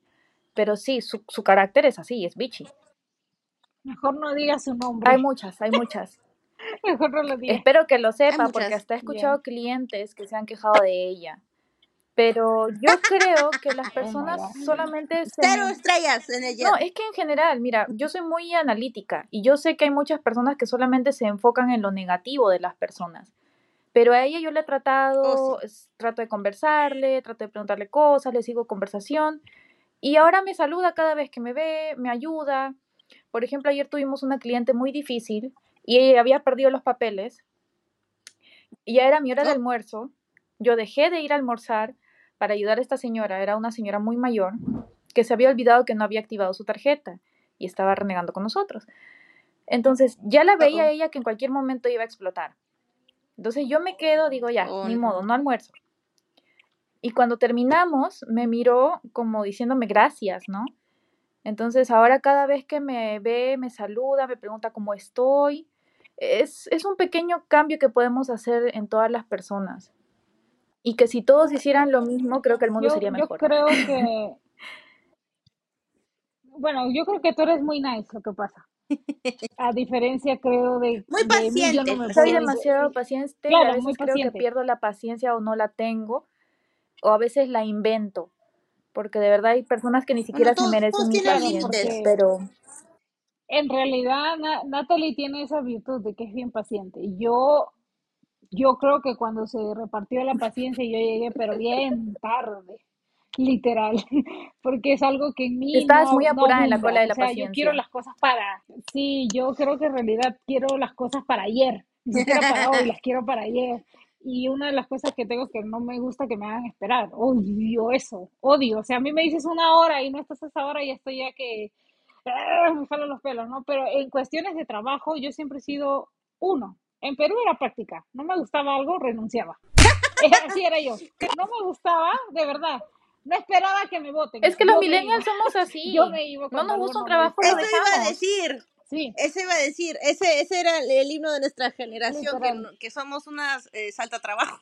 pero sí, su, su carácter es así, es bitchy. mejor no digas su Hay nombre, muchas, hay muchas. mejor no lo digas. Espero que lo Hay sepa porque hasta he escuchado clientes que se han quejado de ella. Pero yo creo que las oh personas solamente se... Cero estrellas en el No, es que en general, mira, yo soy muy analítica y yo sé que hay muchas personas que solamente se enfocan en lo negativo de las personas. Pero a ella yo le he Oh, tratado, sí. es- trato de conversarle, trato de preguntarle cosas, le sigo conversación y ahora me saluda cada vez que me ve, me ayuda. Por ejemplo, ayer tuvimos una cliente muy difícil y ella había perdido los papeles y ya era mi hora de Oh, almuerzo. Yo dejé de ir a almorzar para ayudar a esta señora, era una señora muy mayor que se había olvidado que no había activado su tarjeta y estaba renegando con nosotros. Entonces, ya la veía uh-oh. ella que en cualquier momento iba a explotar. Entonces yo me quedo, digo, ya, Oh, ni no. modo, no almuerzo. Y cuando terminamos, me miró como diciéndome gracias, ¿no? Entonces ahora cada vez que me ve, me saluda, me pregunta cómo estoy. Es, es un pequeño cambio que podemos hacer en todas las personas. Y que si todos hicieran lo mismo, creo que el mundo Yo, sería yo mejor. creo que, bueno, yo creo que tú eres muy nice, lo que pasa. A diferencia, creo, de, Muy de mí, yo no paciente. me Soy demasiado paciente a muy veces creo que pierdo la paciencia o no la tengo, o a veces la invento. porque de verdad hay personas que ni Bueno, siquiera se merecen mi paciencia, pero en realidad Na- Natalie tiene esa virtud de que es bien paciente. Y yo, yo creo que cuando se repartió la paciencia, yo llegué, pero bien tarde, literal, porque es algo que en mí estabas muy no, no apurada en la cola de O la sea, yo quiero las cosas para, sí, yo creo que en realidad quiero las cosas para ayer, ni siquiera para hoy, las quiero para ayer. Y una de las cosas que tengo es que no me gusta que me hagan esperar. Odio eso, odio. O sea, a mí me dices una hora y no estás a esa hora y estoy ya que ah, me jalo los pelos, ¿no? Pero en cuestiones de trabajo yo siempre he sido uno. En Perú era práctica. No me gustaba algo, renunciaba. Así era yo. No me gustaba, de verdad. No esperaba que me voten. Es que los Yo millennials somos Yo así. me iba No nos gusta un trabajo, Eso iba a decir. Sí, Eso iba a decir. Ese, ese era el, himno de nuestra generación, que, que somos unas eh, saltatrabajos.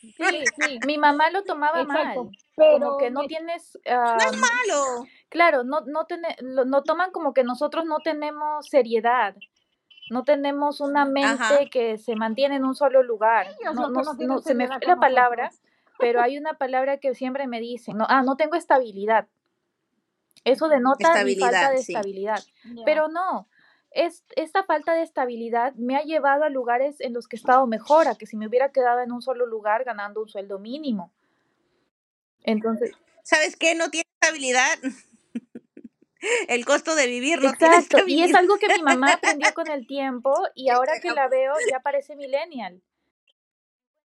Sí, sí. Mi mamá lo tomaba Exacto. mal, como Pero que no me tienes, No es malo. claro, no, no, tene- lo, no toman como que nosotros no tenemos seriedad, no tenemos una Ajá. mente que se mantiene en un solo lugar. No, no, no no, se me fue la palabra, nosotros. pero hay una palabra que siempre me dicen, no, ah, no tengo estabilidad. Eso denota mi falta de sí. estabilidad. Pero no, es, esta falta de estabilidad me ha llevado a lugares en los que he estado mejor, a que si me hubiera quedado en un solo lugar ganando un sueldo mínimo. Entonces, ¿Sabes qué? No tiene estabilidad. El costo de vivir no tiene exacto, y es algo que mi mamá aprendió con el tiempo y ahora que la veo ya parece millennial.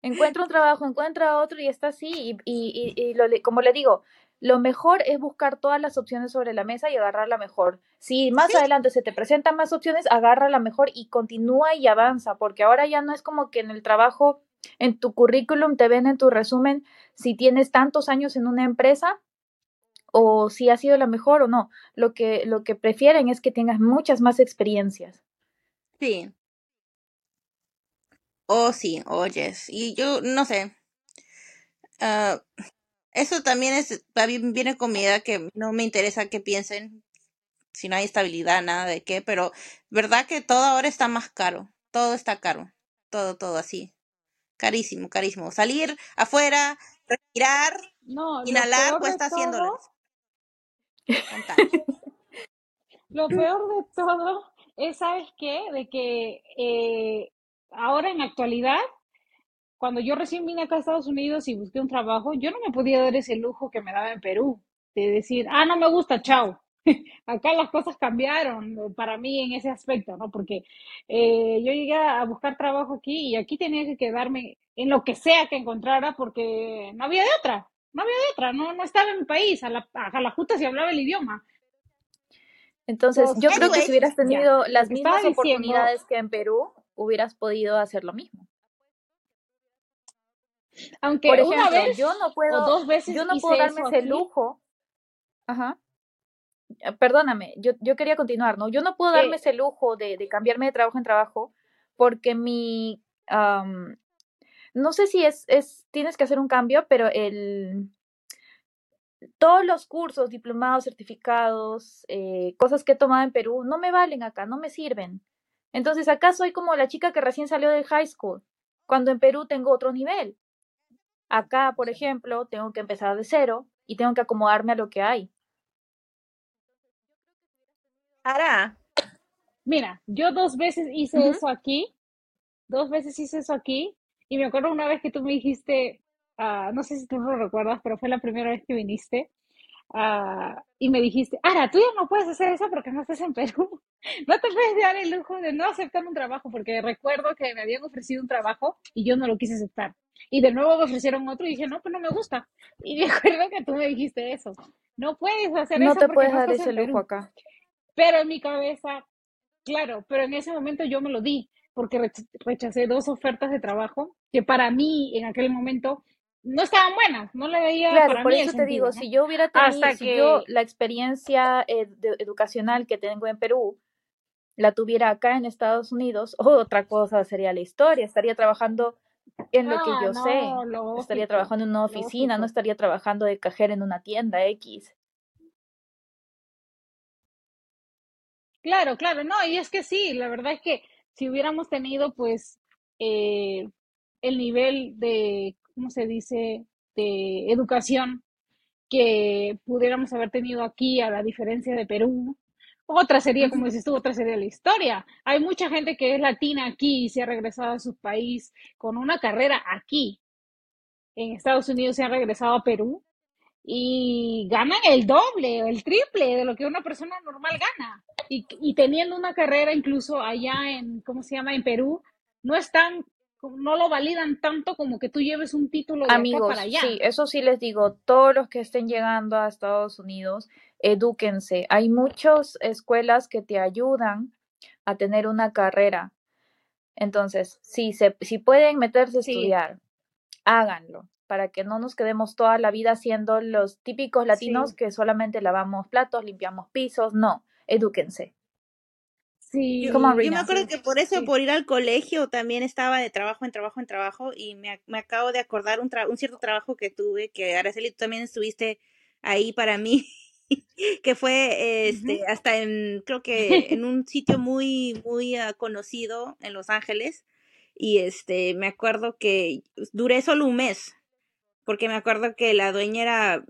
Encuentra un trabajo, encuentra otro y está así. Y, y, y, y lo le- como le digo, lo mejor es buscar todas las opciones sobre la mesa y agarrar la mejor. Si más Sí. adelante se te presentan más opciones, agarra la mejor y continúa y avanza, porque ahora ya no es como que en el trabajo, en tu currículum te ven en tu resumen si tienes tantos años en una empresa o si ha sido la mejor o no. Lo que, lo que prefieren es que tengas muchas más experiencias. Sí. Oh, sí, oyes. Y yo, no sé. ah, eso también es, también viene con mi edad que no me interesa que piensen si no hay estabilidad, nada de qué, pero verdad que todo ahora está más caro. Todo está caro. Todo, todo así. Carísimo, carísimo. Salir afuera, respirar, No, inhalar cuesta 100 todo, dólares. Lo peor de todo es, ¿sabes qué? De que eh, ahora en actualidad, cuando yo recién vine acá a Estados Unidos y busqué un trabajo, yo no me podía dar ese lujo que me daba en Perú, de decir, ah, no me gusta, chao. Acá las cosas cambiaron para mí en ese aspecto, ¿no? Porque eh, yo llegué a buscar trabajo aquí y aquí tenía que quedarme en lo que sea que encontrara porque no había de otra, no había de otra, no, no estaba en mi país, a la, a la justa se hablaba el idioma. Entonces, yo creo que si hubieras tenido las mismas diciendo, oportunidades que en Perú, hubieras podido hacer lo mismo. aunque Por una ejemplo, vez yo no o puedo, dos veces yo no puedo darme ese aquí, lujo. Ajá. Eh, Perdóname, yo, yo quería continuar, ¿no? Yo no puedo darme eh, ese lujo de, de cambiarme de trabajo en trabajo porque mi, no sé si es, es, tienes que hacer un cambio, pero el, todos los cursos, diplomados, certificados, eh, cosas que he tomado en Perú, no me valen acá, no me sirven. Entonces acá soy como la chica que recién salió del high school, cuando en Perú tengo otro nivel. Acá, por ejemplo, tengo que empezar de cero y tengo que acomodarme a lo que hay. Ara, mira, yo dos veces hice eso aquí, dos veces hice eso aquí, y me acuerdo una vez que tú me dijiste, ah, no sé si tú lo recuerdas, pero fue la primera vez que viniste, ah, y me dijiste, Ara, tú ya no puedes hacer eso porque no estás en Perú, no te puedes dar el lujo de no aceptar un trabajo, porque recuerdo que me habían ofrecido un trabajo y yo no lo quise aceptar, y de nuevo me ofrecieron otro y dije, no, pues no me gusta, y me acuerdo que tú me dijiste eso, no puedes hacer No eso te puedes no dar estás ese en lujo acá. Pero en mi cabeza, claro, pero en ese momento yo me lo di porque rech- rechacé dos ofertas de trabajo que para mí en aquel momento no estaban buenas, no le veía Claro, para por mí eso te digo, si yo hubiera tenido, Hasta si yo que, la experiencia eh, de- educacional que tengo en Perú la tuviera acá en Estados Unidos, otra cosa sería la historia. Estaría trabajando en lo que ah, yo sé. Estaría trabajando en una oficina, no estaría trabajando de cajera en una tienda X. Claro, claro, no, y es que sí, la verdad es que si hubiéramos tenido pues eh, el nivel de, ¿cómo se dice?, de educación que pudiéramos haber tenido aquí, a la diferencia de Perú. Otra sería, como dices tú, otra sería la historia. Hay mucha gente que es latina aquí y se ha regresado a su país con una carrera aquí. En Estados Unidos se han regresado a Perú y ganan el doble o el triple de lo que una persona normal gana. Y, y teniendo una carrera incluso allá en, ¿cómo se llama? En Perú, no están no lo validan tanto como que tú lleves un título de Amigos, acá para allá. sí, eso sí les digo, todos los que estén llegando a Estados Unidos, edúquense. Hay muchas escuelas que te ayudan a tener una carrera. Entonces, si, se, si pueden meterse a Sí. estudiar, háganlo, para que no nos quedemos toda la vida siendo los típicos latinos Sí. que solamente lavamos platos, limpiamos pisos. No, edúquense. Sí, on, Yo me acuerdo que por eso, Sí. por ir al colegio, también estaba de trabajo en trabajo en trabajo y me, me acabo de acordar un, un cierto trabajo que tuve, que Araceli, tú también estuviste ahí para mí, que fue este, hasta en, creo que en un sitio muy, muy ah, conocido en Los Ángeles y este, me acuerdo que duré solo un mes, porque me acuerdo que la dueña era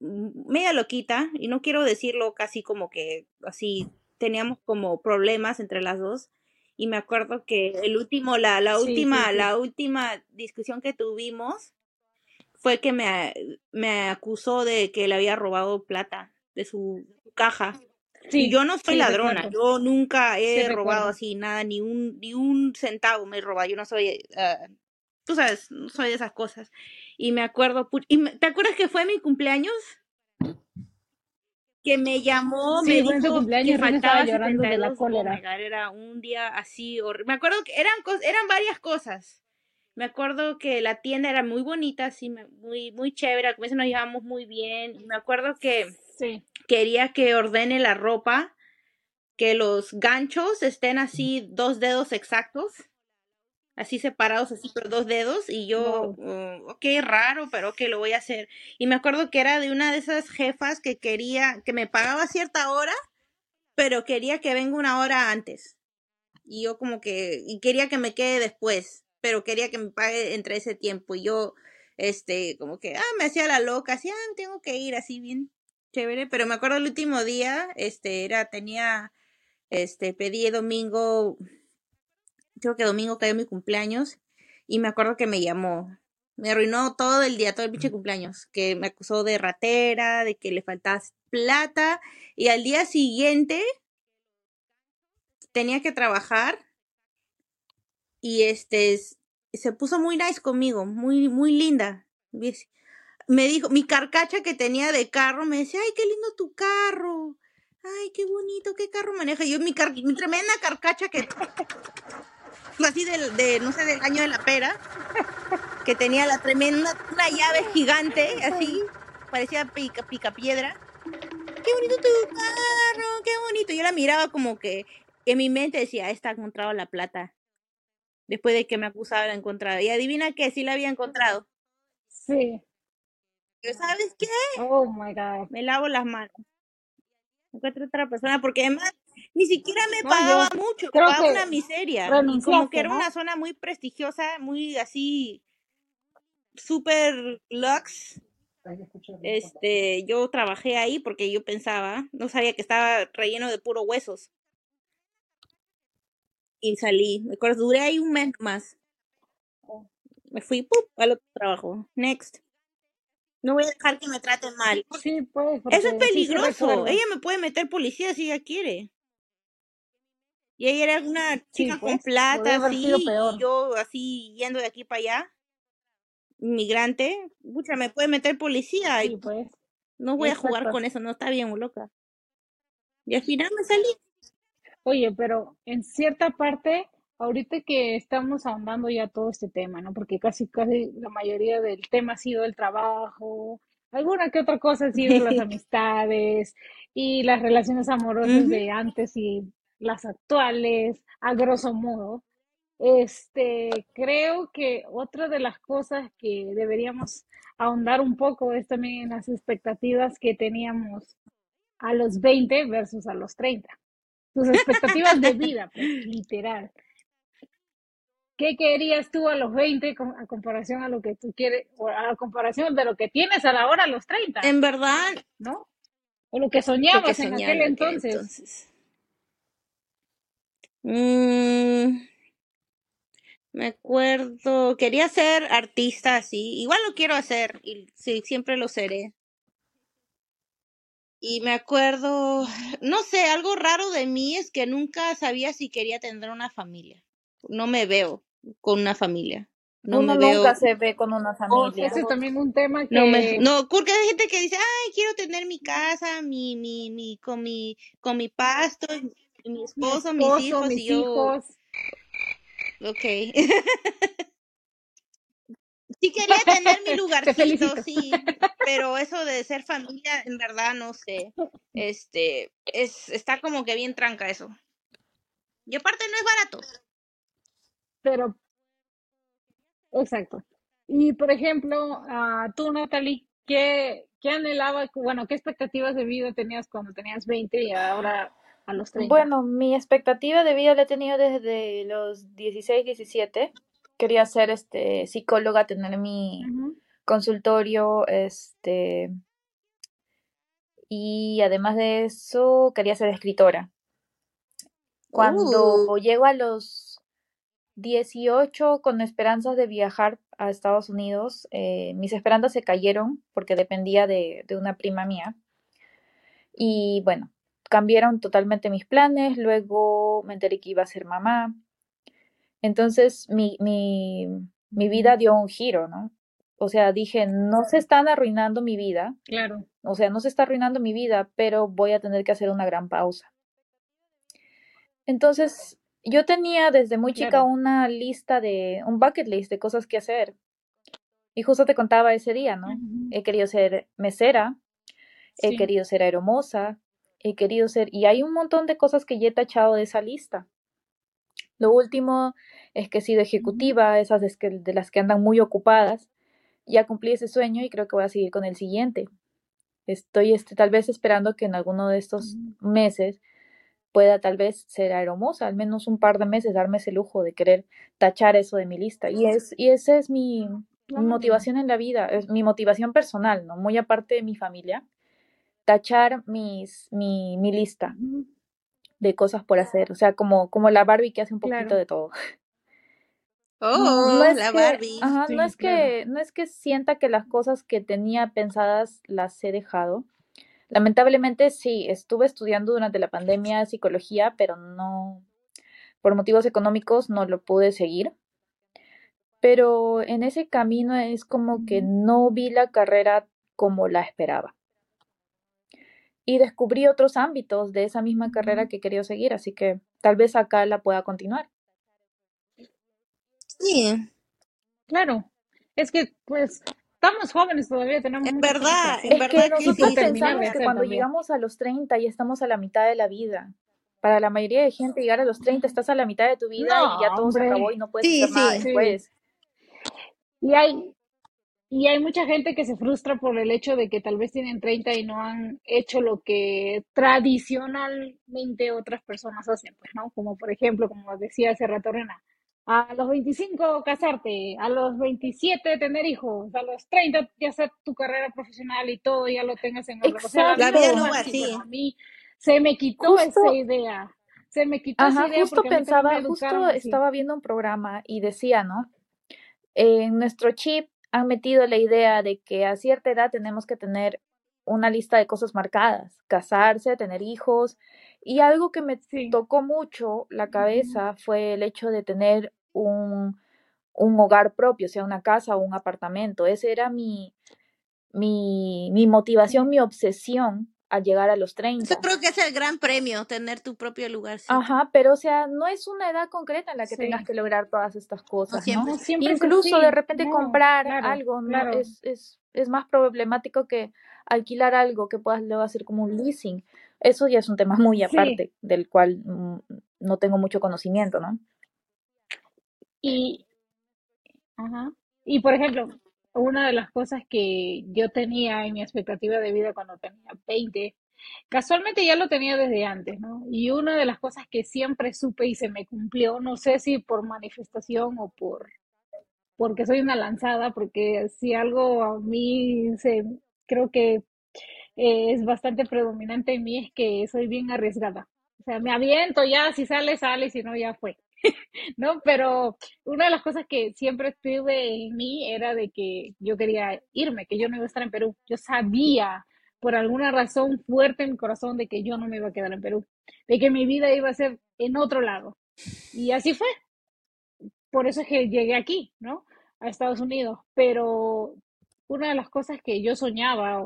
media loquita y no quiero decirlo casi como que así teníamos como problemas entre las dos y me acuerdo que el último la la sí, última sí. la última discusión que tuvimos fue que me, me acusó de que le había robado plata de su, su caja Sí, yo no soy sí, ladrona recuerdo. yo nunca he Sí, robado recuerdo. así nada ni un ni un centavo me he robado yo no soy ah, tú sabes no soy de esas cosas y me acuerdo y me- te acuerdas que fue mi cumpleaños que me llamó, Sí, me tu dijo cumpleaños, que faltaba llorando de la 72. Oh cólera. God, era un día así horrible. Me acuerdo que eran eran varias cosas. Me acuerdo que la tienda era muy bonita, así, muy, muy chévere. Al comienzo nos llevamos muy bien. Y me acuerdo que Sí, quería que ordene la ropa, que los ganchos estén así, dos dedos exactos, así separados, así por dos dedos. Y yo, Wow. "Oh, ok, raro, pero que lo voy a hacer. Y me acuerdo que era de una de esas jefas que quería, que me pagaba cierta hora, pero quería que venga una hora antes. Y yo como que, y quería que me quede después, pero quería que me pague entre ese tiempo. Y yo, este, como que, ah, me hacía la loca, así, ah, tengo que ir así bien chévere. Pero me acuerdo el último día, este, era, tenía, este, pedí domingo, creo que domingo cayó mi cumpleaños, y me acuerdo que me llamó. Me arruinó todo el día, todo el pinche cumpleaños, que me acusó de ratera, de que le faltaba plata, y al día siguiente tenía que trabajar y este se puso muy nice conmigo, muy muy linda. Me dijo, mi carcacha que tenía de carro, me decía, "Ay, qué lindo tu carro. Ay, qué bonito, qué carro maneja." Yo mi car- mi tremenda carcacha que así del de no sé, del año de la pera, que tenía la tremenda una llave gigante, así, parecía pica pica piedra. Qué bonito tu carro, qué bonito. Yo la miraba como que en mi mente decía, esta ha encontrado la plata. Después de que me acusaba de la encontrado. Y adivina qué, sí la había encontrado. sí. Yo, ¿sabes qué? Oh my God. Me lavo las manos. Encuentro otra persona porque además ni siquiera me pagaba mucho, creo pagaba que una miseria. Y como que era ¿no? una zona muy prestigiosa, muy así, super lux. Este, yo trabajé ahí porque yo pensaba, no sabía que estaba relleno de puro huesos. Y salí. Me acuerdo, duré ahí un mes más. Me fui ¡pup! al otro trabajo. Next. No voy a dejar que me traten mal. Sí, pues, Eso es sí, peligroso. ella me puede meter policía si ella quiere. Y ella era una Sí, chica con pues, plata así, y yo así yendo de aquí para allá, inmigrante. Pucha, me puede meter policía. Sí, y pues. no voy a jugar con eso, no está bien, loca. Y al final me salí. Oye, pero en cierta parte, ahorita que estamos ahondando ya todo este tema, ¿no? Porque casi, casi la mayoría del tema ha sido el trabajo, alguna que otra cosa ha sido las amistades y las relaciones amorosas de antes y las actuales, a grosso modo. Este, creo que otra de las cosas que deberíamos ahondar un poco es también en las expectativas que teníamos a los 20 versus a los 30. Tus expectativas de vida, pues, literal. ¿qué querías tú a los 20 con- a comparación a lo que tú quieres, o a comparación de lo que tienes a la hora a los 30, En verdad, ¿no? O lo que lo que soñabas en soñaba aquel en aquel entonces. entonces. Mm, me acuerdo, quería ser artista, sí, igual lo quiero hacer y sí, siempre lo seré. Y me acuerdo, no sé, algo raro de mí es que nunca sabía si quería tener una familia. No me veo con una familia. No Uno me veo. nunca se ve con una familia. Ese es también un tema No me, que, no, porque hay gente que dice, ay, quiero tener mi casa, mi, mi, mi, con mi, con mi pasto, mi mi esposo, mis hijos, mis y yo, hijos, ok. Sí quería tener mi lugarcito, sí, pero eso de ser familia, en verdad, no sé. Este, es, está como que bien tranca eso. Y aparte no es barato. Pero, exacto. Y por ejemplo, ah, tú, Natalie, ¿qué, qué anhelabas, bueno, qué expectativas de vida tenías cuando tenías 20 y ahora a los 30? Bueno, mi expectativa de vida la he tenido desde los 16, 17. Quería ser este psicóloga, tener mi consultorio, este, y además de eso, quería ser escritora. Cuando Uh, llego a los 18 con esperanzas de viajar a Estados Unidos, eh, mis esperanzas se cayeron porque dependía de, de una prima mía. Y bueno, cambiaron totalmente mis planes. Luego me enteré que iba a ser mamá. Entonces mi, mi, mi vida dio un giro, ¿no? O sea, dije, no se están arruinando mi vida. Claro. O sea, no se está arruinando mi vida, pero voy a tener que hacer una gran pausa. Entonces, yo tenía desde muy chica Claro. una lista de, un bucket list de cosas que hacer. Y justo te contaba ese día, ¿no? He querido ser mesera, he querido ser aeromoza, he querido ser, y hay un montón de cosas que ya he tachado de esa lista. Lo último es que he sido ejecutiva, esas de las que andan muy ocupadas. Ya cumplí ese sueño y creo que voy a seguir con el siguiente. Estoy este, tal vez esperando que en alguno de estos Ujú. meses pueda tal vez ser aeromoza, al menos un par de meses, darme ese lujo de querer tachar eso de mi lista. Y es, y esa es mi, mi Claro. motivación en la vida, es mi motivación personal, ¿no? Muy aparte de mi familia, tachar mis, mi, mi lista de cosas por hacer, o sea, como, como la Barbie que hace un poquito Claro. de todo. No, oh, no es la que, Barbie. ajá, no Sí, es claro. que, no es que sienta que las cosas que tenía pensadas las he dejado. Lamentablemente sí, estuve estudiando durante la pandemia psicología, pero no, por motivos económicos no lo pude seguir. Pero en ese camino es como que no vi la carrera como la esperaba. Y descubrí otros ámbitos de esa misma carrera que quería seguir, así que tal vez acá la pueda continuar. Sí, Claro. Es que, pues, estamos jóvenes todavía, tenemos en verdad, en Es verdad que Y nosotros sí. pensamos que cuando también. llegamos a los 30 ya estamos a la mitad de la vida. Para la mayoría de gente llegar a los 30 estás a la mitad de tu vida y ya todo se acabó y no puedes Sí, hacer nada sí. Sí. después. Y hay, y hay mucha gente que se frustra por el hecho de que tal vez tienen 30 y no han hecho lo que tradicionalmente otras personas hacen, pues, ¿no? Como por ejemplo, como decía hace rato Rena, a los 25 casarte, a los 27 tener hijos, a los 30 ya hacer tu carrera profesional y todo ya lo tengas en orden. O sea, la vida no va así. a mí se me quitó esa idea. Se me quitó esa ajá, idea justo pensaba, justo así. estaba viendo un programa y decía, ¿no? En nuestro chip han metido la idea de que a cierta edad tenemos que tener una lista de cosas marcadas, casarse, tener hijos. Y algo que me Sí. tocó mucho la cabeza fue el hecho de tener un, un hogar propio, sea, una casa o un apartamento. Ese era mi, mi, mi motivación, mi obsesión al llegar a los Yo 30. creo que es el gran premio, tener tu propio lugarcito. Ajá, pero o sea, no es una edad concreta en la que tengas que lograr todas estas cosas, ¿no? siempre. No siempre Incluso de repente No, comprar claro, algo, ¿no? claro. Es, es, es más problemático que alquilar algo que puedas luego hacer como un leasing. Eso ya es un tema muy Sí. aparte, del cual mm, no tengo mucho conocimiento, ¿no? Y, ajá. Y por ejemplo, una de las cosas que yo tenía en mi expectativa de vida cuando tenía 20 Casualmente ya lo tenía desde antes, ¿no? Y una de las cosas que siempre supe y se me cumplió, no sé si por manifestación o por porque soy una lanzada, porque si algo a mí se creo que eh, es bastante predominante en mí es que soy bien arriesgada. O sea, me aviento ya, si sale, sale, si no, ya fue. ¿No? Pero una de las cosas que siempre tuve en mí era de que yo quería irme, que yo no iba a estar en Perú. Yo sabía, por alguna razón fuerte en mi corazón, de que yo no me iba a quedar en Perú, de que mi vida iba a ser en otro lado. Y así fue. Por eso es que llegué aquí, ¿no? A Estados Unidos. Pero una de las cosas que yo soñaba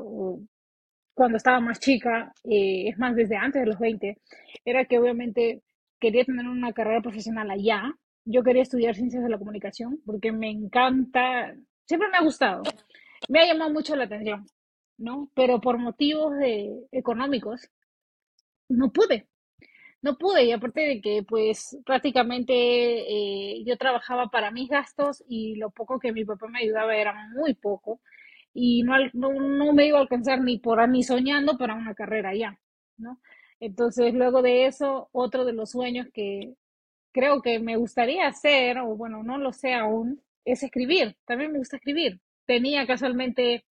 cuando estaba más chica, eh, es más, desde antes de los 20, era que obviamente quería tener una carrera profesional allá. Yo quería estudiar ciencias de la comunicación porque me encanta, siempre me ha gustado, me ha llamado mucho la atención, ¿no? Pero por motivos de, económicos, no pude. No pude, y aparte de que, pues, prácticamente eh, yo trabajaba para mis gastos y lo poco que mi papá me ayudaba era muy poco y no, no, me iba a alcanzar ni por ni soñando para una carrera ya, ¿no? Entonces, luego de eso, otro de los sueños que creo que me gustaría hacer, o bueno, no lo sé aún, es escribir. También me gusta escribir. Tenía casualmente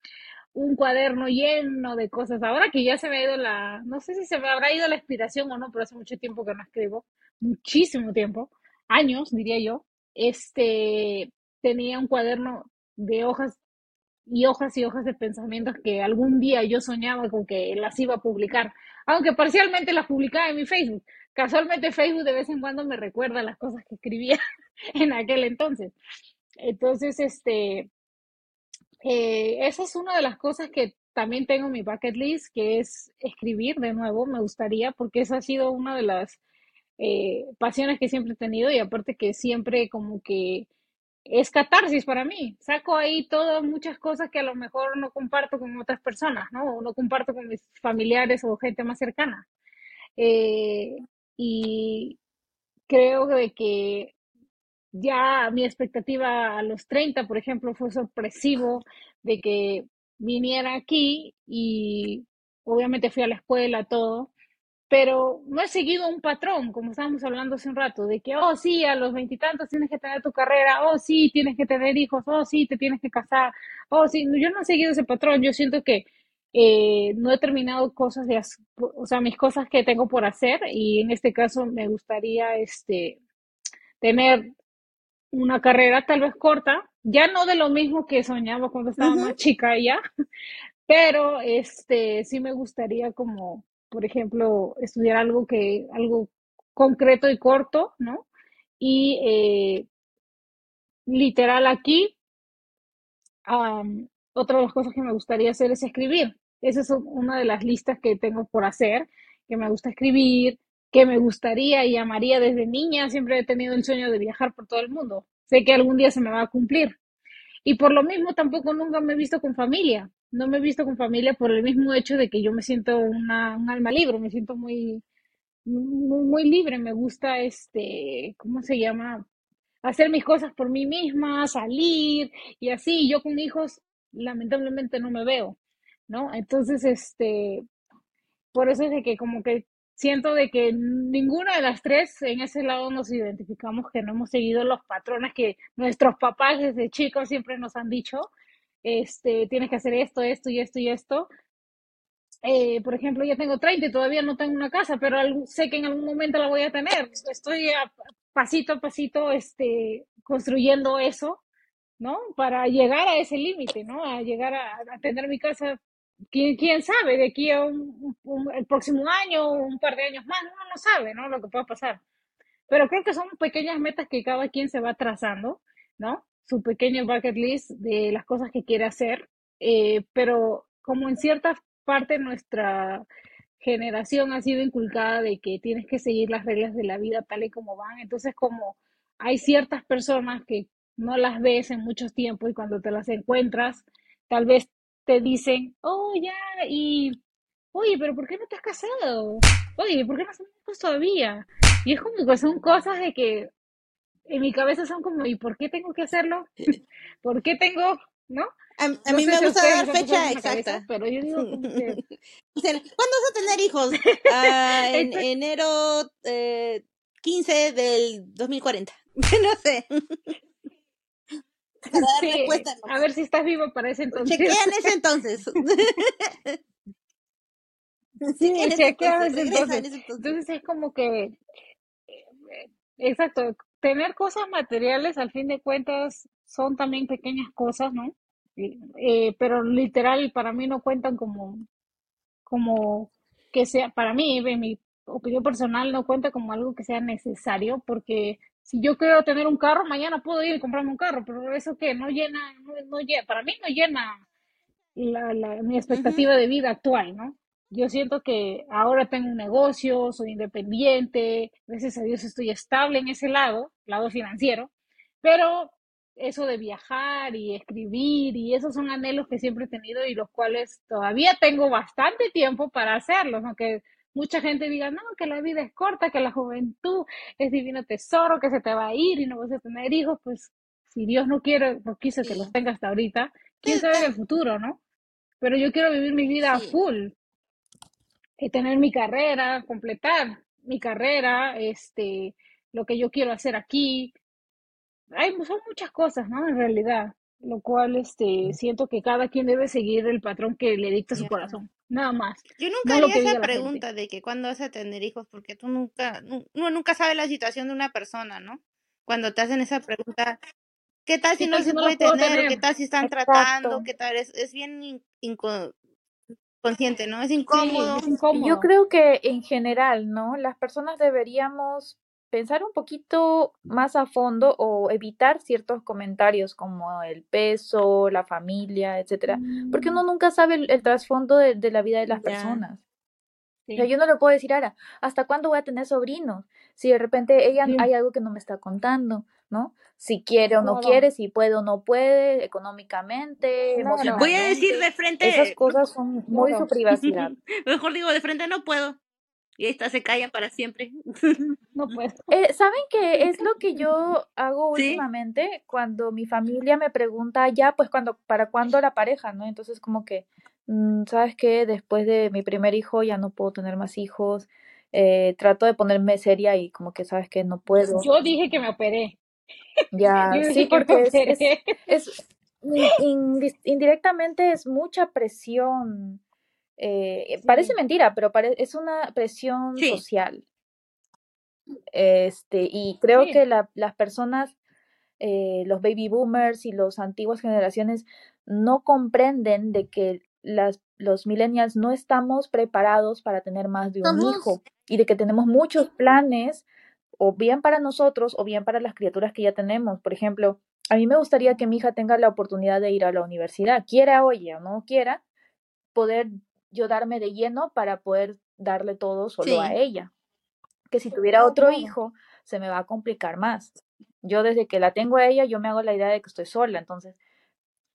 un cuaderno lleno de cosas. Ahora que ya se me ha ido la, no sé si se me habrá ido la inspiración o no, pero hace mucho tiempo que no escribo, muchísimo tiempo, años diría yo, este, tenía un cuaderno de hojas y hojas y hojas de pensamientos que algún día yo soñaba con que las iba a publicar, aunque parcialmente las publicaba en mi Facebook. Casualmente Facebook de vez en cuando me recuerda las cosas que escribía en aquel entonces. Entonces, este, eh, esa es una de las cosas que también tengo en mi bucket list, que es escribir de nuevo, me gustaría, porque esa ha sido una de las eh, pasiones que siempre he tenido y aparte que siempre como que es catarsis para mí. Saco ahí todas muchas cosas que a lo mejor no comparto con otras personas, ¿no? O no comparto con mis familiares o gente más cercana. Eh, y creo que ya mi expectativa a los 30, por ejemplo, fue sorpresivo de que viniera aquí y obviamente fui a la escuela, todo, pero no he seguido un patrón, como estábamos hablando hace un rato, de que, oh, sí, a los veintitantos tienes que tener tu carrera, oh, sí, tienes que tener hijos, oh, sí, te tienes que casar, oh, sí, yo no he seguido ese patrón, yo siento que eh, no he terminado cosas de, o sea, mis cosas que tengo por hacer y en este caso me gustaría, este, tener una carrera tal vez corta, ya no de lo mismo que soñaba cuando estaba más chica ya, pero este, sí me gustaría como por ejemplo, estudiar algo que, algo concreto y corto, ¿no? Y eh, literal aquí, otra de las cosas que me gustaría hacer es escribir. Esa es una de las listas que tengo por hacer, que me gusta escribir, que me gustaría y amaría desde niña. Siempre he tenido el sueño de viajar por todo el mundo. Sé que algún día se me va a cumplir. Y por lo mismo tampoco nunca me he visto con familia no me he visto con familia por el mismo hecho de que yo me siento una, un alma libre, me siento muy, muy, muy libre, me gusta este, ¿cómo se llama? Hacer mis cosas por mí misma, salir y así. Yo con hijos lamentablemente no me veo, ¿no? Entonces, este, por eso es de que como que siento de que ninguna de las tres en ese lado nos identificamos que no hemos seguido los patrones que nuestros papás desde chicos siempre nos han dicho este, tienes que hacer esto, esto y esto y esto. Eh, por ejemplo, ya tengo 30 y todavía no tengo una casa, pero sé que en algún momento la voy a tener. Estoy a, pasito a pasito este, construyendo eso, ¿no? Para llegar a ese límite, ¿no? A llegar a, tener mi casa, ¿quién, quién sabe, de aquí a un, el próximo año, un par de años más, uno no sabe, ¿no? Lo que pueda pasar. Pero creo que son pequeñas metas que cada quien se va trazando, ¿no? Su pequeño bucket list de las cosas que quiere hacer, eh, pero como en cierta parte nuestra generación ha sido inculcada de que tienes que seguir las reglas de la vida tal y como van, entonces como hay ciertas personas que no las ves en muchos tiempos y cuando te las encuentras, tal vez te dicen, oh, ya, y, oye, pero ¿por qué no te has casado? Oye, ¿por qué no hijos todavía? Y es como que son cosas de que en mi cabeza son como, ¿y por qué tengo que hacerlo? ¿Por qué tengo ¿no? A, a No mí me si gusta dar fecha cabeza, exacta. pero yo digo que ¿cuándo vas a tener hijos? Ah, en enero eh, 15 del 2040. no sé. Para dar sí, respuesta. a ver si estás vivo para ese entonces. Chequea en ese entonces. Sí, Chequea en ese chequea entonces. ese Regresa entonces. en ese entonces. Entonces es como que, eh, exacto, tener cosas materiales al fin de cuentas son también pequeñas cosas, ¿no? Eh, pero literal para mí no cuentan como, como que sea, para mí, en mi opinión personal, no cuenta como algo que sea necesario, porque si yo quiero tener un carro, mañana puedo ir y comprarme un carro, pero eso que no llena, no, no lle- para mí no llena la, la- mi expectativa de vida actual, ¿no? Yo siento que ahora tengo un negocio, soy independiente, gracias a Dios estoy estable en ese lado, lado financiero, pero eso de viajar y escribir y esos son anhelos que siempre he tenido y los cuales todavía tengo bastante tiempo para hacerlos, aunque mucha gente diga, no, que la vida es corta, que la juventud es divino tesoro, que se te va a ir y no vas a tener hijos, pues si Dios no quiere, no quiso que los tenga hasta ahorita, quién sabe en el futuro, ¿no? Pero yo quiero vivir mi vida a Sí. full tener mi carrera, completar mi carrera, este, lo que yo quiero hacer aquí. Hay, son muchas cosas, ¿no? En realidad, lo cual, este, siento que cada quien debe seguir el patrón que le dicta su corazón, nada más, Yo nunca no haría esa gente. pregunta de que cuándo vas a tener hijos, porque tú nunca, nu- uno nunca sabe la situación de una persona, ¿no? Cuando te hacen esa pregunta, ¿qué tal si ¿Qué no tal se puede tener? ¿Qué tal si están Exacto. tratando? ¿Qué tal? Es, es bien inco- inconsciente, ¿no? Es Sí, incómodo. Yo creo que en general, ¿no? Las personas deberíamos pensar un poquito más a fondo o evitar ciertos comentarios como el peso, la familia, etcétera, porque uno Mm, nunca sabe el, el trasfondo de, de la vida de las personas. O sea, sí, yo no le puedo decir, Ara, ¿hasta cuándo voy a tener sobrinos? Si de repente ella sí, hay algo que no me está contando, ¿no? Si quiere o no quiere, si puede o no puede, económicamente, claro, Voy a decir emocionalmente. de Esas frente, no, cosas son muy su privacidad. mejor digo de frente no puedo. Y ahí está, se calla para siempre. No puedo. Eh, ¿saben qué es lo que yo hago ¿Sí? últimamente? Cuando mi familia me pregunta, ya, pues, cuando, ¿para cuándo la pareja, no? Entonces, como que, ¿sabes qué? Después de mi primer hijo ya no puedo tener más hijos. Eh, trato de ponerme seria y como que, ¿sabes qué? No puedo. Yo dije que me operé. Ya, Yo sí, que porque es, es, in- indirectamente es mucha presión. eh, parece mentira, pero pare- es una presión Sí. social. Este, y creo sí, que la- las personas, eh, los baby boomers y las antiguas generaciones no comprenden de que las, los millennials no estamos preparados para tener más de un Somos, hijo y de que tenemos muchos planes, o bien para nosotros o bien para las criaturas que ya tenemos. Por ejemplo, a mí me gustaría que mi hija tenga la oportunidad de ir a la universidad, quiera o ella no quiera, poder yo darme de lleno para poder darle todo solo a ella que si tuviera otro hijo se me va a complicar más. Yo desde que la tengo a ella, yo me hago la idea de que estoy sola. Entonces,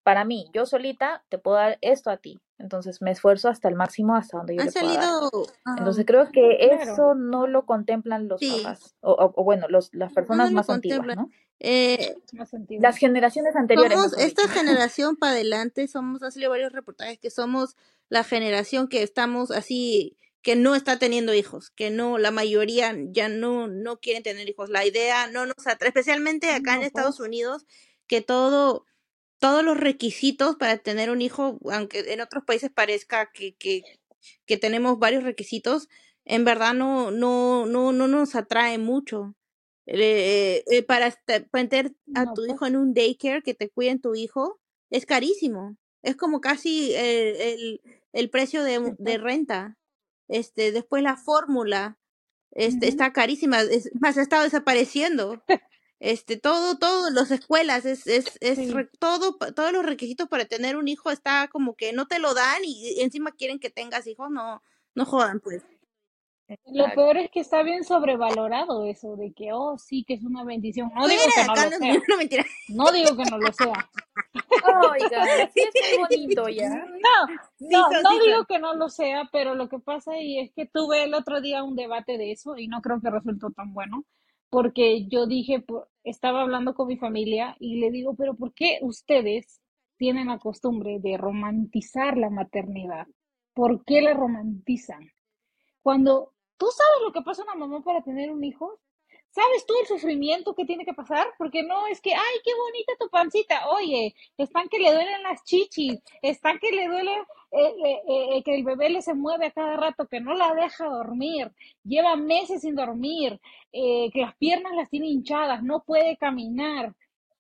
para mí, yo solita te puedo dar esto a ti. Entonces, me esfuerzo hasta el máximo hasta donde yo Han le pueda dar. salido, Entonces, ah, creo que Claro. eso no lo contemplan los sí, papás. O, o- o bueno, los, las personas no más antiguas. ¿no? Eh, Más. Las generaciones anteriores, somos esta dicho. generación para adelante, somos, ha salido varios reportajes que somos la generación que estamos así, que no está teniendo hijos, que no, la mayoría ya no, no quieren tener hijos. La idea no nos atrae, especialmente acá en No, Estados pues. Unidos, que todo, todos los requisitos para tener un hijo, aunque en otros países parezca que, que, que tenemos varios requisitos, en verdad no, no, no, no nos atrae mucho. Eh, eh, para, esta- para meter a No, tu pues. hijo en un daycare que te cuiden tu hijo es carísimo. Es como casi el, el, el precio de, de renta. Este, después la fórmula, este, está carísima, es más, ha estado desapareciendo. Este, todo, todo, las escuelas, es, es, es Sí. re- todo, todos los requisitos para tener un hijo está como que no te lo dan y encima quieren que tengas hijos, no, no jodan, pues. Lo peor es que está bien sobrevalorado eso de que, oh, sí, que es una bendición. No digo que no lo sea. no mentira. No digo que no lo sea. Oiga, sí es muy bonito ya. No, no, son, no sí digo que no lo sea, pero lo que pasa ahí es que tuve el otro día un debate de eso y no creo que resultó tan bueno, porque yo dije, estaba hablando con mi familia y le digo, pero ¿por qué ustedes tienen la costumbre de romantizar la maternidad. ¿Por qué la romantizan? Cuando tú sabes lo que pasa una mamá para tener un hijo, ¿Sabes tú el sufrimiento que tiene que pasar? Porque no es que, ay, qué bonita tu pancita. Oye, están que le duelen las chichis, están que le duele eh, eh, eh, que el bebé le se mueve a cada rato, que no la deja dormir, lleva meses sin dormir, que las piernas las tiene hinchadas, no puede caminar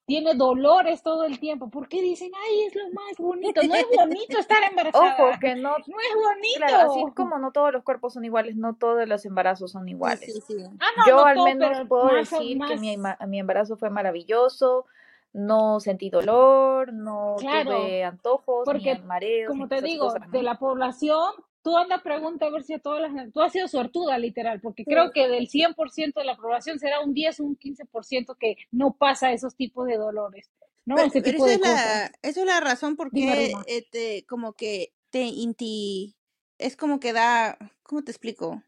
tiene dolores todo el tiempo. ¿Por qué dicen, ay, es lo más bonito? No es bonito estar embarazada. Ojo, que no. No es bonito. Claro, así como no todos los cuerpos son iguales, no todos los embarazos son iguales. Sí, sí. Ah, no, Yo no al todo, menos puedo más decir que mi, embarazo fue maravilloso, no sentí dolor, no Claro, tuve antojos, porque, ni mareos, Como te digo, de la población, tú anda pregunta a ver si a todas las... Tú has sido suertuda, literal, porque creo que del 100% de la población será un 10 o un 15% que no pasa esos tipos de dolores, ¿no? Pero, Ese pero tipo esa de es cosas. la, eso es la razón por qué este, como que te inti, es como que da, ¿cómo te explico?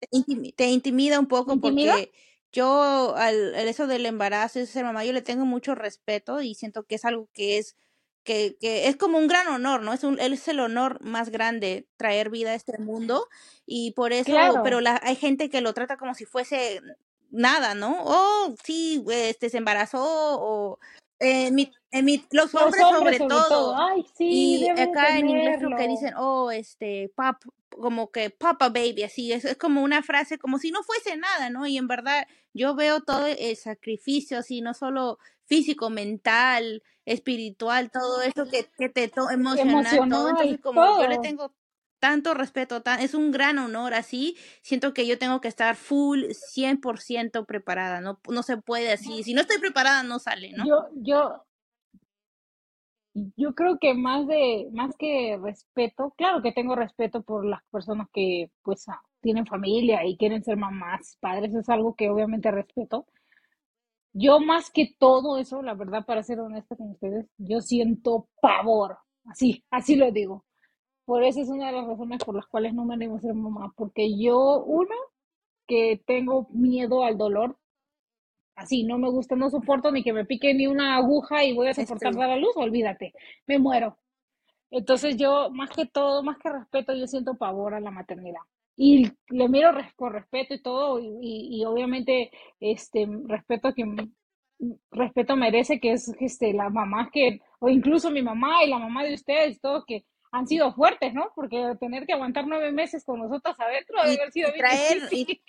Te intimi- te intimida un poco ¿Intimida? porque yo al, al eso del embarazo, de ser mamá, yo le tengo mucho respeto y siento que es algo que es que, que es como un gran honor, ¿no? Es un, es el honor más grande traer vida a este mundo y por eso, pero la, hay gente que lo trata como si fuese nada, ¿no? Oh, sí, este se embarazó o en mi, en mi, los los hombres hombres sobre sobre todo. todo. Ay, sí, Y acá en inglés creo que dicen, oh, este, pap, como que papa baby, así, es, es como una frase como si no fuese nada, ¿no? Y en verdad yo veo todo el sacrificio, así, no solo físico, mental, espiritual, todo esto que, que te to emocional, todo. Entonces, como yo le tengo tanto respeto, tan, es un gran honor así, siento que yo tengo que estar full, 100% preparada, no, no se puede así, si no estoy preparada no sale, ¿no? Yo, yo, yo creo que más de, más que respeto, claro que tengo respeto por las personas que pues ah, tienen familia y quieren ser mamás, padres, es algo que obviamente respeto. Yo más que todo eso, la verdad, para ser honesta con ustedes, yo siento pavor, así, así lo digo. Por eso es una de las razones por las cuales no me animo a ser mamá, porque yo, uno, que tengo miedo al dolor, así, no me gusta, no soporto ni que me pique ni una aguja y voy a soportar dar a luz, olvídate, me muero. Entonces yo, más que todo, más que respeto, yo siento pavor a la maternidad. Y le miro con respeto y todo, y, y- y obviamente este respeto a quien respeto merece, que es este la mamá que, o incluso mi mamá y la mamá de ustedes, todo que han sido fuertes, ¿no? Porque tener que aguantar nueve meses con nosotras adentro debe haber sido bien traer, y difícil.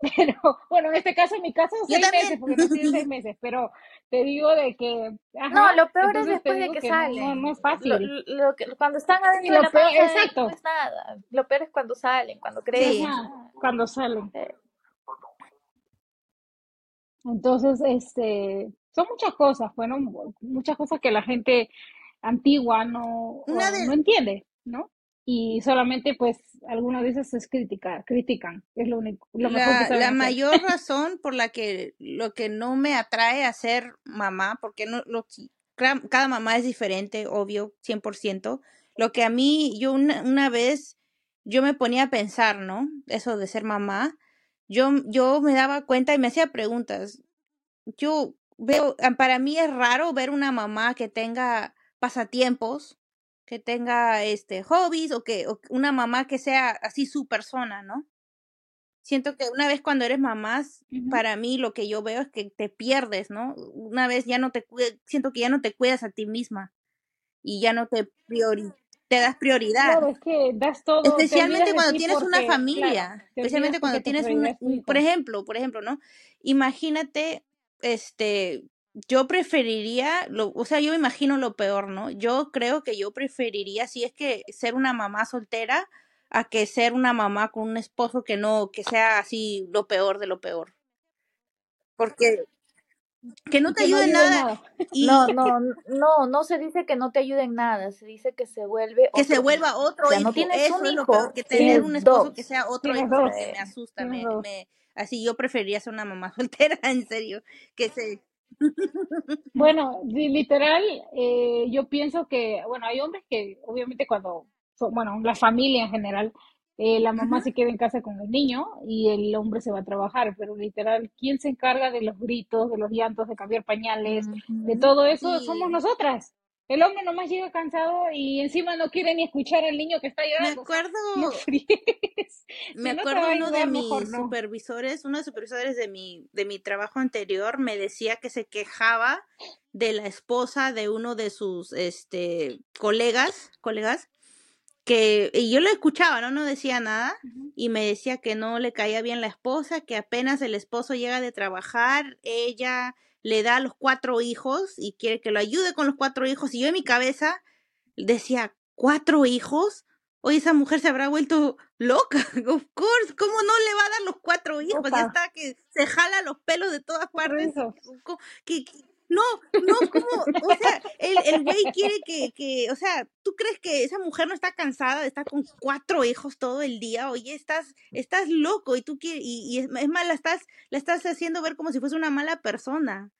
Pero, bueno, en este caso, en mi caso, seis meses, porque nací en seis meses, pero te digo de que, No, lo peor es después de que que no, no, salen. no es Lo, fácil. lo que, cuando están adentro de la peor, panza de- exacto, no es nada. Lo peor es cuando salen, cuando ajá, cuando salen. Eh, Entonces, este, son muchas cosas, bueno, muchas cosas que la gente antigua no, una no de, entiende, ¿no? Y solamente, pues, algunas veces es criticar, critican, es lo único, lo mejor que la, la mayor razón por la que lo que no me atrae a ser mamá, porque no, lo, cada mamá es diferente, obvio, 100%. Lo que a mí, yo una, una vez, yo me ponía a pensar, ¿no? Eso de ser mamá, yo, yo me daba cuenta y me hacía preguntas. Yo veo, para mí es raro ver una mamá que tenga pasatiempos, que tenga este hobbies o que o una mamá que sea así su persona, ¿no? Siento que una vez cuando eres mamá, para mí lo que yo veo es que te pierdes, ¿no? Una vez ya no te cuidas, siento que ya no te cuidas a ti misma y ya no te priori te das prioridad. Claro, es que das todo, Especialmente cuando ti tienes una porque, familia, te especialmente cuando tienes un- hijo. por ejemplo, por ejemplo, ¿no? Imagínate, este, yo preferiría, lo, o sea, yo me imagino lo peor, ¿no? Yo creo que yo preferiría, si es que ser una mamá soltera, a que ser una mamá con un esposo que no, que sea así lo peor de lo peor. Porque que no te que no ayude en nada nada. y No, no, no, no se dice que no te ayude en nada, se dice que se vuelve que se otro vuelva hijo. otro O sea, no hijo. tienes Eso un es lo peor, hijo, que tener tienes un esposo que sea otro Tienes hijo dos, me, asusta, tienes me, me, así yo preferiría ser una mamá soltera, en serio, que se... Bueno, li- literal, eh, yo pienso que, bueno, hay hombres que obviamente cuando, son- bueno, la familia en general, eh, la mamá se queda en casa con el niño y el hombre se va a trabajar, pero literal, ¿quién se encarga de los gritos, de los llantos, de cambiar pañales, de todo eso? Somos nosotras. El hombre nomás llega cansado y encima no quiere ni escuchar al niño que está Me llorando. Sea, acuerdo, no me Si no acuerdo a uno de mis no. supervisores, uno de los supervisores de mi, de mi trabajo anterior me decía que se quejaba de la esposa de uno de sus este colegas, colegas, que y yo lo escuchaba, ¿no? No decía nada y me decía que no le caía bien la esposa, que apenas el esposo llega de trabajar, ella le da a los cuatro hijos y quiere que lo ayude con los cuatro hijos y yo en mi cabeza decía, ¿cuatro hijos? Oye, esa mujer se habrá vuelto loca. Of course, ¿cómo no le va a dar los cuatro hijos? Ya está que se jala los pelos de todas partes. No, no, como, o sea, el, el güey quiere que, que, o sea, ¿tú crees que esa mujer no está cansada de estar con cuatro hijos todo el día? Oye, estás, estás loco y tú quieres, y, y es, es más, la estás, la estás haciendo ver como si fuese una mala persona.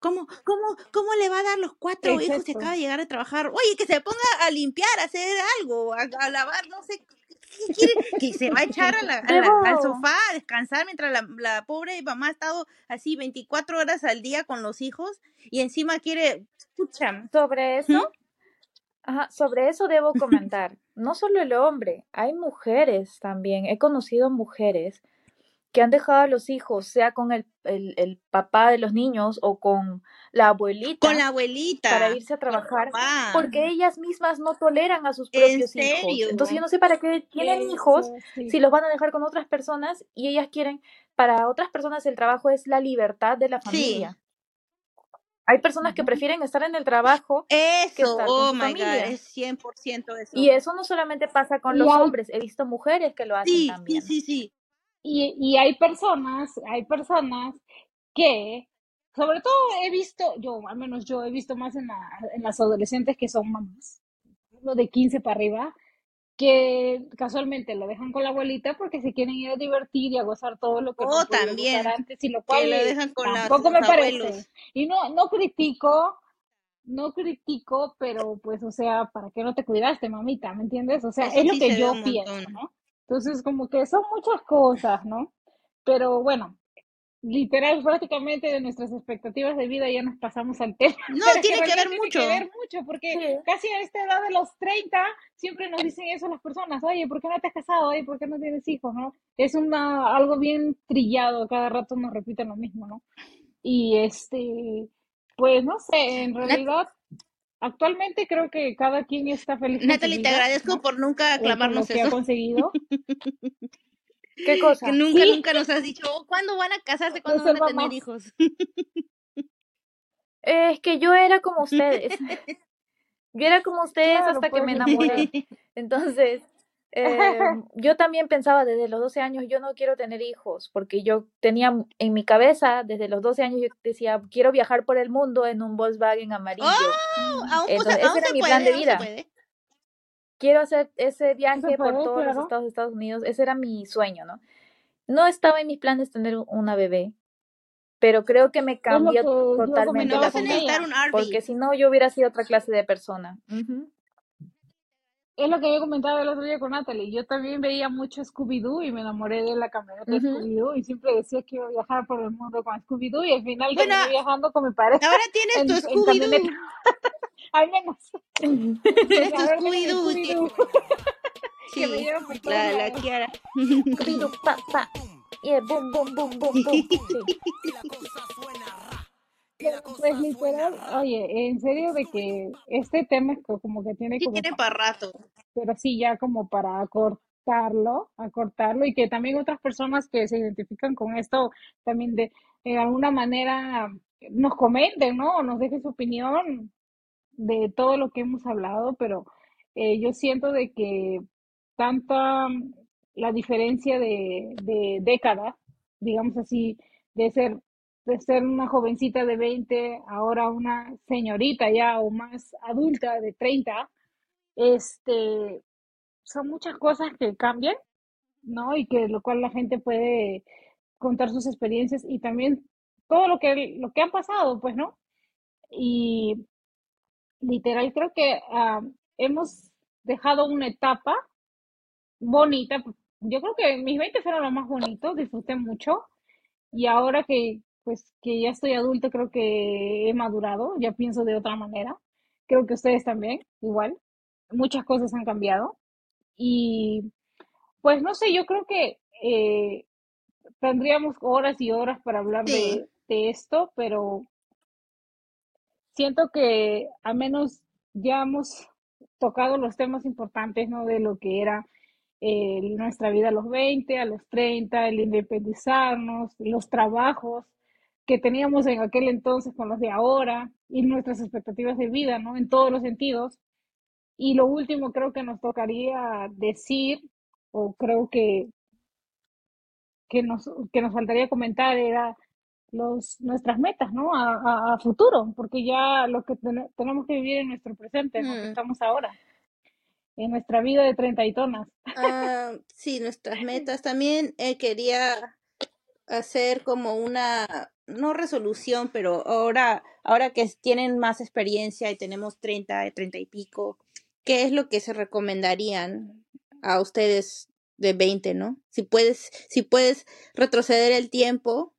¿Cómo, cómo, cómo le va a dar los cuatro hijos si acaba de llegar a trabajar? Oye, que se ponga a limpiar, a hacer algo, a, a lavar, no sé. ¿Qué quiere? Que se va a echar a la- a la- al sofá a descansar mientras la, la pobre mamá ha estado así 24 horas al día con los hijos y encima quiere, escucha, sobre ¿Mm? eso, ajá, sobre eso debo comentar. No solo el hombre, hay mujeres también. He conocido mujeres que han dejado a los hijos, sea con el, el, el papá de los niños o con la con la abuelita, para abuelita, irse a trabajar, porque ellas mismas no toleran a sus ¿En propios hijos. Entonces yo no sé para qué tienen hijos Eso, si sí. los van a dejar con otras personas y ellas quieren, para otras personas el trabajo es la libertad de la Sí, familia. Hay personas que prefieren estar en el trabajo que eso, estar con oh su my God, familia. es 100% Y eso. eso no solamente pasa con los hombres, he visto mujeres que lo hacen Sí, sí, también. sí, sí. Y, y hay personas, hay personas que, sobre todo he visto, yo, al menos yo he visto más en, la- en las adolescentes que son mamás, hablo de 15 para arriba, que casualmente lo dejan con la abuelita porque se quieren ir a divertir y a gozar todo lo que no O han podido gozar también antes, y lo que cual lo dejan con tampoco me parece. Y no, no critico, no critico, pero pues, o sea, ¿para qué no te cuidaste, mamita? ¿Me entiendes? O sea, Eso es lo que yo pienso. ¿no? Entonces, como que son muchas cosas, ¿no? Pero bueno, literal, prácticamente de nuestras expectativas de vida ya nos pasamos al tema. No, Pero que tiene en que realidad ver tiene mucho. que ver mucho, porque Sí. casi a esta edad de los 30 siempre nos dicen eso las personas, oye, ¿por qué no te has casado? Oye, ¿por qué no tienes hijos? ¿no? Es una, algo bien trillado, cada rato nos repiten lo mismo, ¿no? Y este, pues no sé, en realidad, actualmente creo que cada quien está feliz Natalie, te agradezco ¿no? por nunca Eh, con lo aclamarnos que ha conseguido. ¿Qué Que cosa? nunca, Sí, nunca nos has dicho, "Oh, ¿cuándo van a casarse? ¿Cuándo van a tener hijos? Es que yo era como ustedes. Yo era como ustedes Claro, hasta que pues, me enamoré. Entonces, eh, yo también pensaba desde los 12 años, yo no quiero tener hijos, porque yo tenía en mi cabeza, desde los 12 años, yo decía, quiero viajar por el mundo en un Volkswagen amarillo. ¡Oh! Aún, pues, Entonces, ese era mi puede, plan de vida. Quiero hacer ese Se viaje por todos los estados de Estados Unidos. Ese era mi sueño, ¿no? No estaba en mis planes tener una bebé, pero creo que me cambió que totalmente la porque si no yo hubiera sido otra clase de persona. Es lo que yo comentaba el otro día con Natalie. Yo también veía mucho Scooby-Doo y me enamoré de la camioneta de Ujú. Scooby-Doo y siempre decía que iba a viajar por el mundo con Scooby-Doo y al final Bueno, terminé viajando con mi pareja ahora tienes tu en, en camioneta. Scooby-Doo. Al menos. Tienes tu Scooby-Doo. que Sí, todos la, la. Kiara. Scooby-Doo, pa, pa. Yeah, boom, boom, boom, boom, boom. Sí. Pues literal, oye, en serio de que este tema es co- como que tiene Sí, como tiene pa- para rato. pero sí ya como para acortarlo, acortarlo y que también otras personas que se identifican con esto también de, de alguna manera nos comenten, ¿no? O nos dejen su opinión de todo lo que hemos hablado, pero eh, yo siento de que tanta mm, la diferencia de, de década, digamos así, de ser de ser una jovencita de 20, ahora una señorita ya o más adulta de 30, este, son muchas cosas que cambian, ¿no? Y que lo cual la gente puede contar sus experiencias y también todo lo que lo que han pasado, pues, ¿no? Y literal creo que ah, hemos dejado una etapa bonita. Yo creo que mis 20 fueron los más bonitos, disfruté mucho y ahora que pues que ya estoy adulta creo que he madurado, ya pienso de otra manera creo que ustedes también, igual. Muchas cosas han cambiado. Y pues no sé, yo creo que eh, tendríamos horas y horas para hablar Sí. de, de esto, pero siento que al menos ya hemos tocado los temas importantes, ¿no? De lo que era eh, nuestra vida a los 20, a los 30, el independizarnos, los trabajos que teníamos en aquel entonces con los de ahora y nuestras expectativas de vida, ¿no? En todos los sentidos. Y lo último creo que nos tocaría decir, o creo que, que, nos, que nos faltaría comentar era los, nuestras metas, ¿no? A, a, a futuro, porque ya lo que ten- tenemos que vivir en nuestro presente, ¿no? Que Mm. estamos ahora, en nuestra vida de treinta y tonas. Ah, sí, nuestras metas. También eh, quería hacer como una, no resolución, pero ahora, ahora que tienen más experiencia y tenemos 30, 30 y pico, ¿qué es lo que se recomendarían a ustedes de 20, no? Si puedes, si puedes retroceder el tiempo,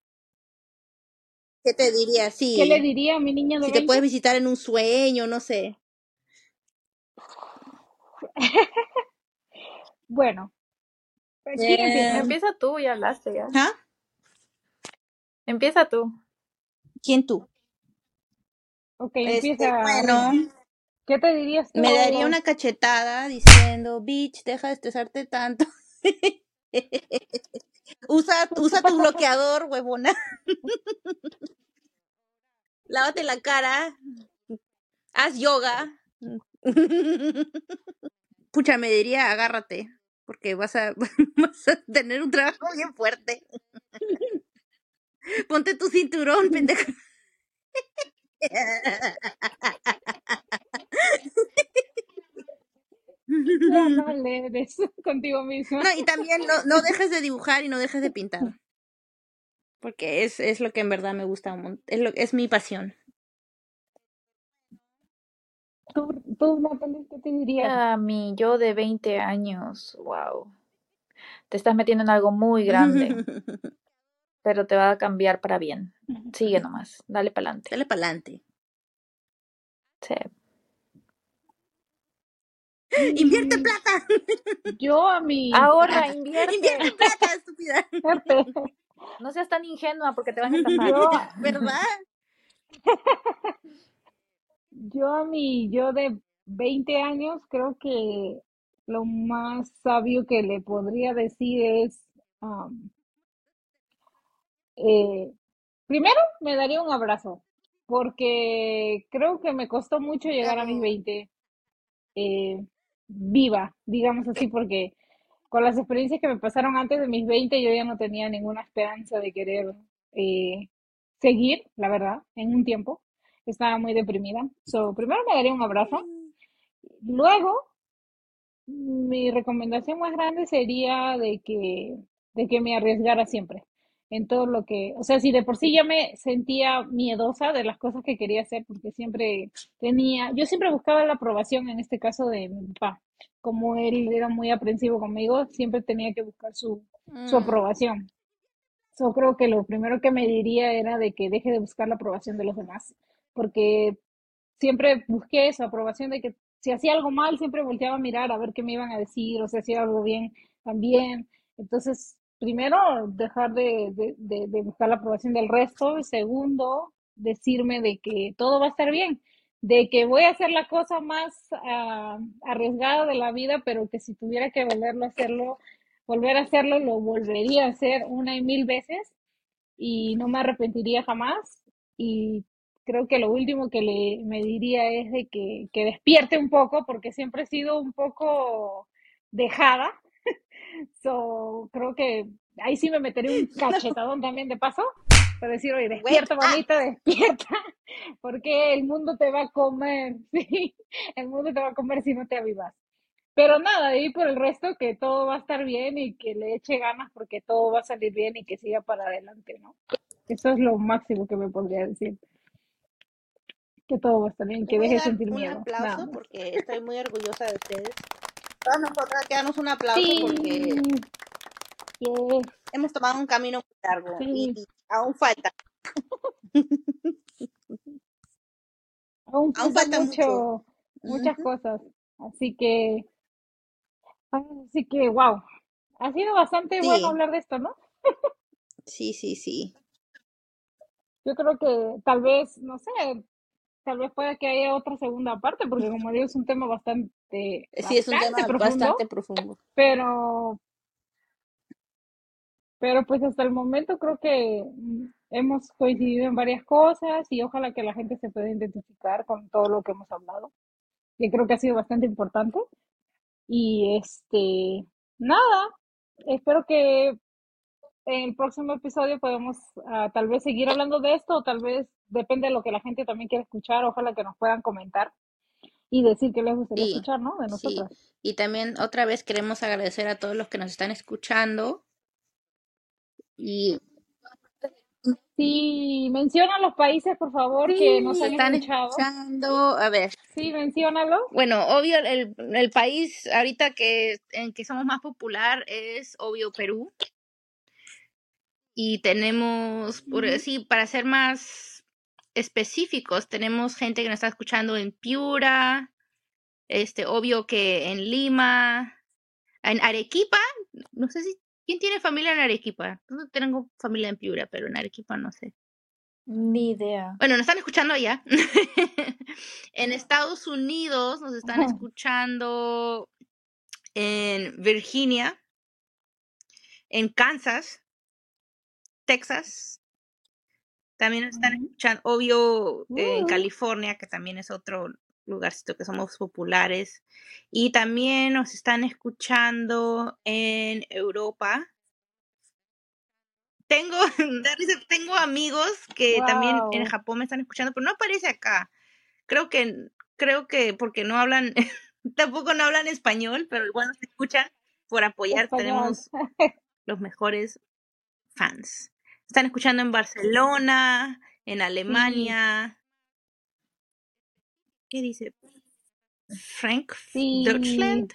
¿qué te diría? ¿Qué le Sí, diría a mi niña de si te 20? puedes visitar en un sueño, no sé. Bueno, ¿quién empieza? Eh, Empieza tú, ya hablaste, ya. ¿ah? Empieza tú. ¿Quién tú? Ok, Este, empieza bueno. ¿Qué te dirías tú? Me daría una cachetada diciendo, bitch, deja de estresarte tanto. usa, usa tu bloqueador, huevona. Lávate la cara. Haz yoga. Pucha, me diría, agárrate. Porque vas a, vas a tener un trabajo bien fuerte. Ponte tu cinturón, pendejo. No, no le eres contigo misma. No, y también no, no dejes de dibujar y no dejes de pintar. Porque es, es lo que en verdad me gusta Es, lo, es mi pasión. ¿Tú, tú Natalie, qué te dirías? A mi yo de 20 años, wow. Te estás metiendo en algo muy grande, pero te va a cambiar para bien. Sigue nomás, dale para adelante. Dale para adelante. Sí. Invierte Mm, plata. Yo a mi... Ahorra, invierte. Invierte plata, estúpida. No seas tan ingenua porque te van a estafar. Yo, ¿Verdad? yo a mi yo de 20 años creo que lo más sabio que le podría decir es, eh, primero me daría un abrazo, porque creo que me costó mucho llegar a mis Oh. 20 eh, viva, digamos así, porque con las experiencias que me pasaron antes de mis 20 yo ya no tenía ninguna esperanza de querer eh, seguir, la verdad, en un tiempo. Estaba muy deprimida. So, primero me daría un abrazo. Luego, mi recomendación más grande sería de que, de que me arriesgara siempre en todo lo que, o sea, si de por sí ya me sentía miedosa de las cosas que quería hacer, porque siempre tenía, yo siempre buscaba la aprobación, en este caso de mi papá, como él era muy aprensivo conmigo, siempre tenía que buscar su, su Mm. aprobación. Yo creo que lo primero que me diría era de que deje de buscar la aprobación de los demás, porque siempre busqué esa aprobación de que si hacía algo mal, siempre volteaba a mirar a ver qué me iban a decir, o si hacía algo bien también. Entonces, primero, dejar de, buscar la aprobación del resto, segundo, decirme de que todo va a estar bien, de que voy a hacer la cosa más ah, arriesgada de la vida, pero que si tuviera que volverlo a hacerlo, volver a hacerlo, lo volvería a hacer una y mil veces y no me arrepentiría jamás. Y creo que lo último que le me diría es de que, que despierte un poco, porque siempre he sido un poco dejada. So, creo que ahí sí me meteré un cachetadón también de paso, para decir, oye, despierta, up. bonita, despierta, porque el mundo te va a comer, sí, el mundo te va a comer si no te avivas. Pero nada, ahí por el resto, que todo va a estar bien y que le eche ganas porque todo va a salir bien y que siga para adelante, ¿no? Eso es lo máximo que me podría decir. Que todo va a estar bien, que deje de sentir un miedo. Nada aplauso porque estoy muy orgullosa de ustedes. Todas nosotras que damos un aplauso Sí. porque Yes. hemos tomado un camino muy largo Sí. y aún falta. Aún Aún falta mucho. mucho, muchas cosas. Así que, así que, wow. Ha sido bastante bueno hablar de esto, ¿no? sí, sí, sí. Yo creo que tal vez, no sé, tal vez pueda que haya otra segunda parte, porque como digo, es un tema bastante, Sí, es un tema profundo, bastante profundo. pero, pero pues hasta el momento creo que hemos coincidido en varias cosas y ojalá que la gente se pueda identificar con todo lo que hemos hablado. Yo creo que ha sido bastante importante. Y este, nada, espero que en el próximo episodio podamos ah, tal vez seguir hablando de esto o tal vez depende de lo que la gente también quiera escuchar. Ojalá que nos puedan comentar y decir que les gustaría Sí, escuchar, ¿no? De sí. nosotras. Y también otra vez queremos agradecer a todos los que nos están escuchando. Y Sí, menciona los países, por favor, que nos sí, han están escuchado. escuchando. A ver, Sí, menciónalos. bueno, obvio, el, el país ahorita que en que somos más popular es obvio Perú. Y tenemos, por sí, para ser más específicos, tenemos gente que nos está escuchando en Piura, este, obvio que en Lima, en Arequipa, no sé si, ¿quién tiene familia en Arequipa? No tengo familia en Piura, pero en Arequipa no sé. Ni idea. Bueno, nos están escuchando allá. en Estados Unidos nos están escuchando en Virginia, en Kansas, Texas. También nos están Ujú. escuchando, obvio, en Uh, California, que también es otro lugarcito que somos populares. Y también nos están escuchando en Europa. Tengo, tengo amigos que también en. Japón me están escuchando, pero no aparece acá. Creo que, creo que porque no hablan, tampoco no hablan español, pero igual nos escuchan por apoyar. Español. Tenemos los mejores fans. Están escuchando en Barcelona, en Sí, Alemania. ¿Qué dice? Frank, sí. Deutschland,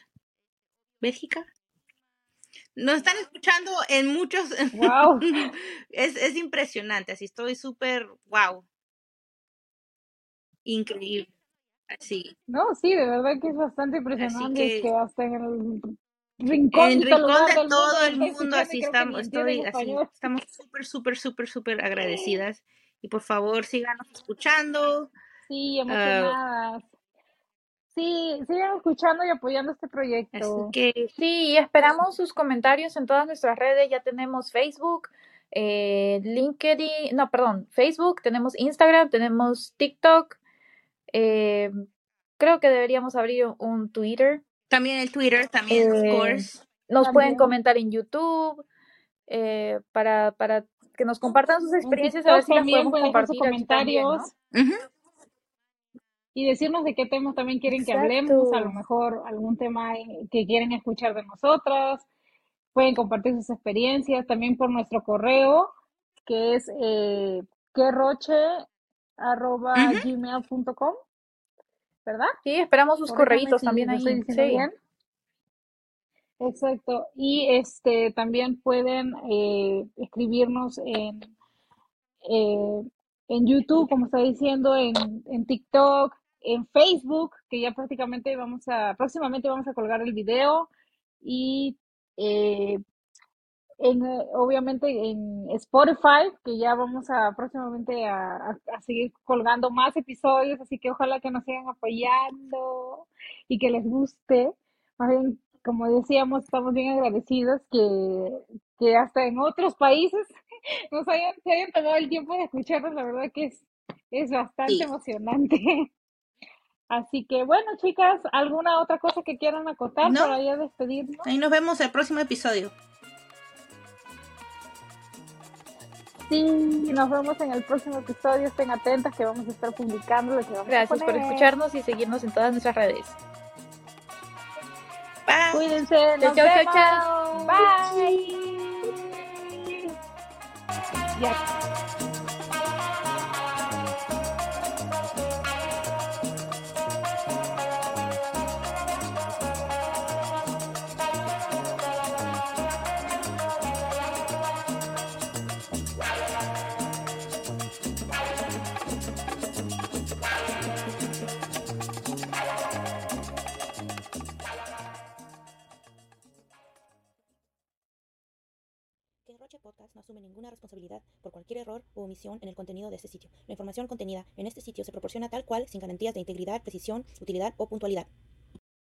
Bélgica. Nos están escuchando en muchos. Wow. es, es impresionante. Así estoy súper. ¡Wow! Increíble. Así. No, sí, de verdad que es bastante impresionante que. que hasta en el En rincónito rincón de todo el mundo, así estamos, estoy, así, estamos súper, súper, súper, súper agradecidas. Y por favor, síganos escuchando. Sí, ah, emocionadas. Sí, sigan escuchando y apoyando este así proyecto. que, Sí, y esperamos sus comentarios en todas nuestras redes. Ya tenemos Facebook, eh, LinkedIn, no, perdón, Facebook, tenemos Instagram, tenemos TikTok. eh, creo que deberíamos abrir un Twitter. También el Twitter, también, of Eh, course. nos pueden comentar en YouTube eh, para, para que nos compartan sus en experiencias, a ver si las también podemos pueden dejar sus compartir también, ¿no? comentarios y decirnos de qué temas también quieren que hablemos, a lo mejor algún tema que quieren escuchar de nosotras. Pueden compartir sus experiencias también por nuestro correo, que es eh, Ujú. ¿Verdad? Sí, esperamos sus correitos también ahí. Sí. bien. Exacto. Y este también pueden eh, escribirnos en, eh, en YouTube, como está diciendo, en, en TikTok, en Facebook, que ya prácticamente vamos a, próximamente vamos a colgar el video y eh, en, eh, obviamente en Spotify, que ya vamos a próximamente a, a- a seguir colgando más episodios, así que ojalá que nos sigan apoyando y que les guste. Más bien, como decíamos, estamos bien agradecidos que, que hasta en otros países nos hayan, se hayan tomado el tiempo de escucharnos, la verdad que es, es bastante Sí. emocionante. Así que bueno, chicas, ¿alguna otra cosa que quieran acotar No, para ya despedirnos? ahí nos vemos el próximo episodio. Sí, nos vemos en el próximo episodio. Estén atentas que vamos a estar publicando lo que vamos a Gracias por escucharnos y seguirnos en todas nuestras redes. Bye. Cuídense, Chao, nos chao, chao, vemos. chao. Bye. Ya. Noche asume ninguna responsabilidad por cualquier error o omisión en el contenido de este sitio. La información contenida en este sitio se proporciona tal cual sin garantías de integridad, precisión, utilidad o puntualidad.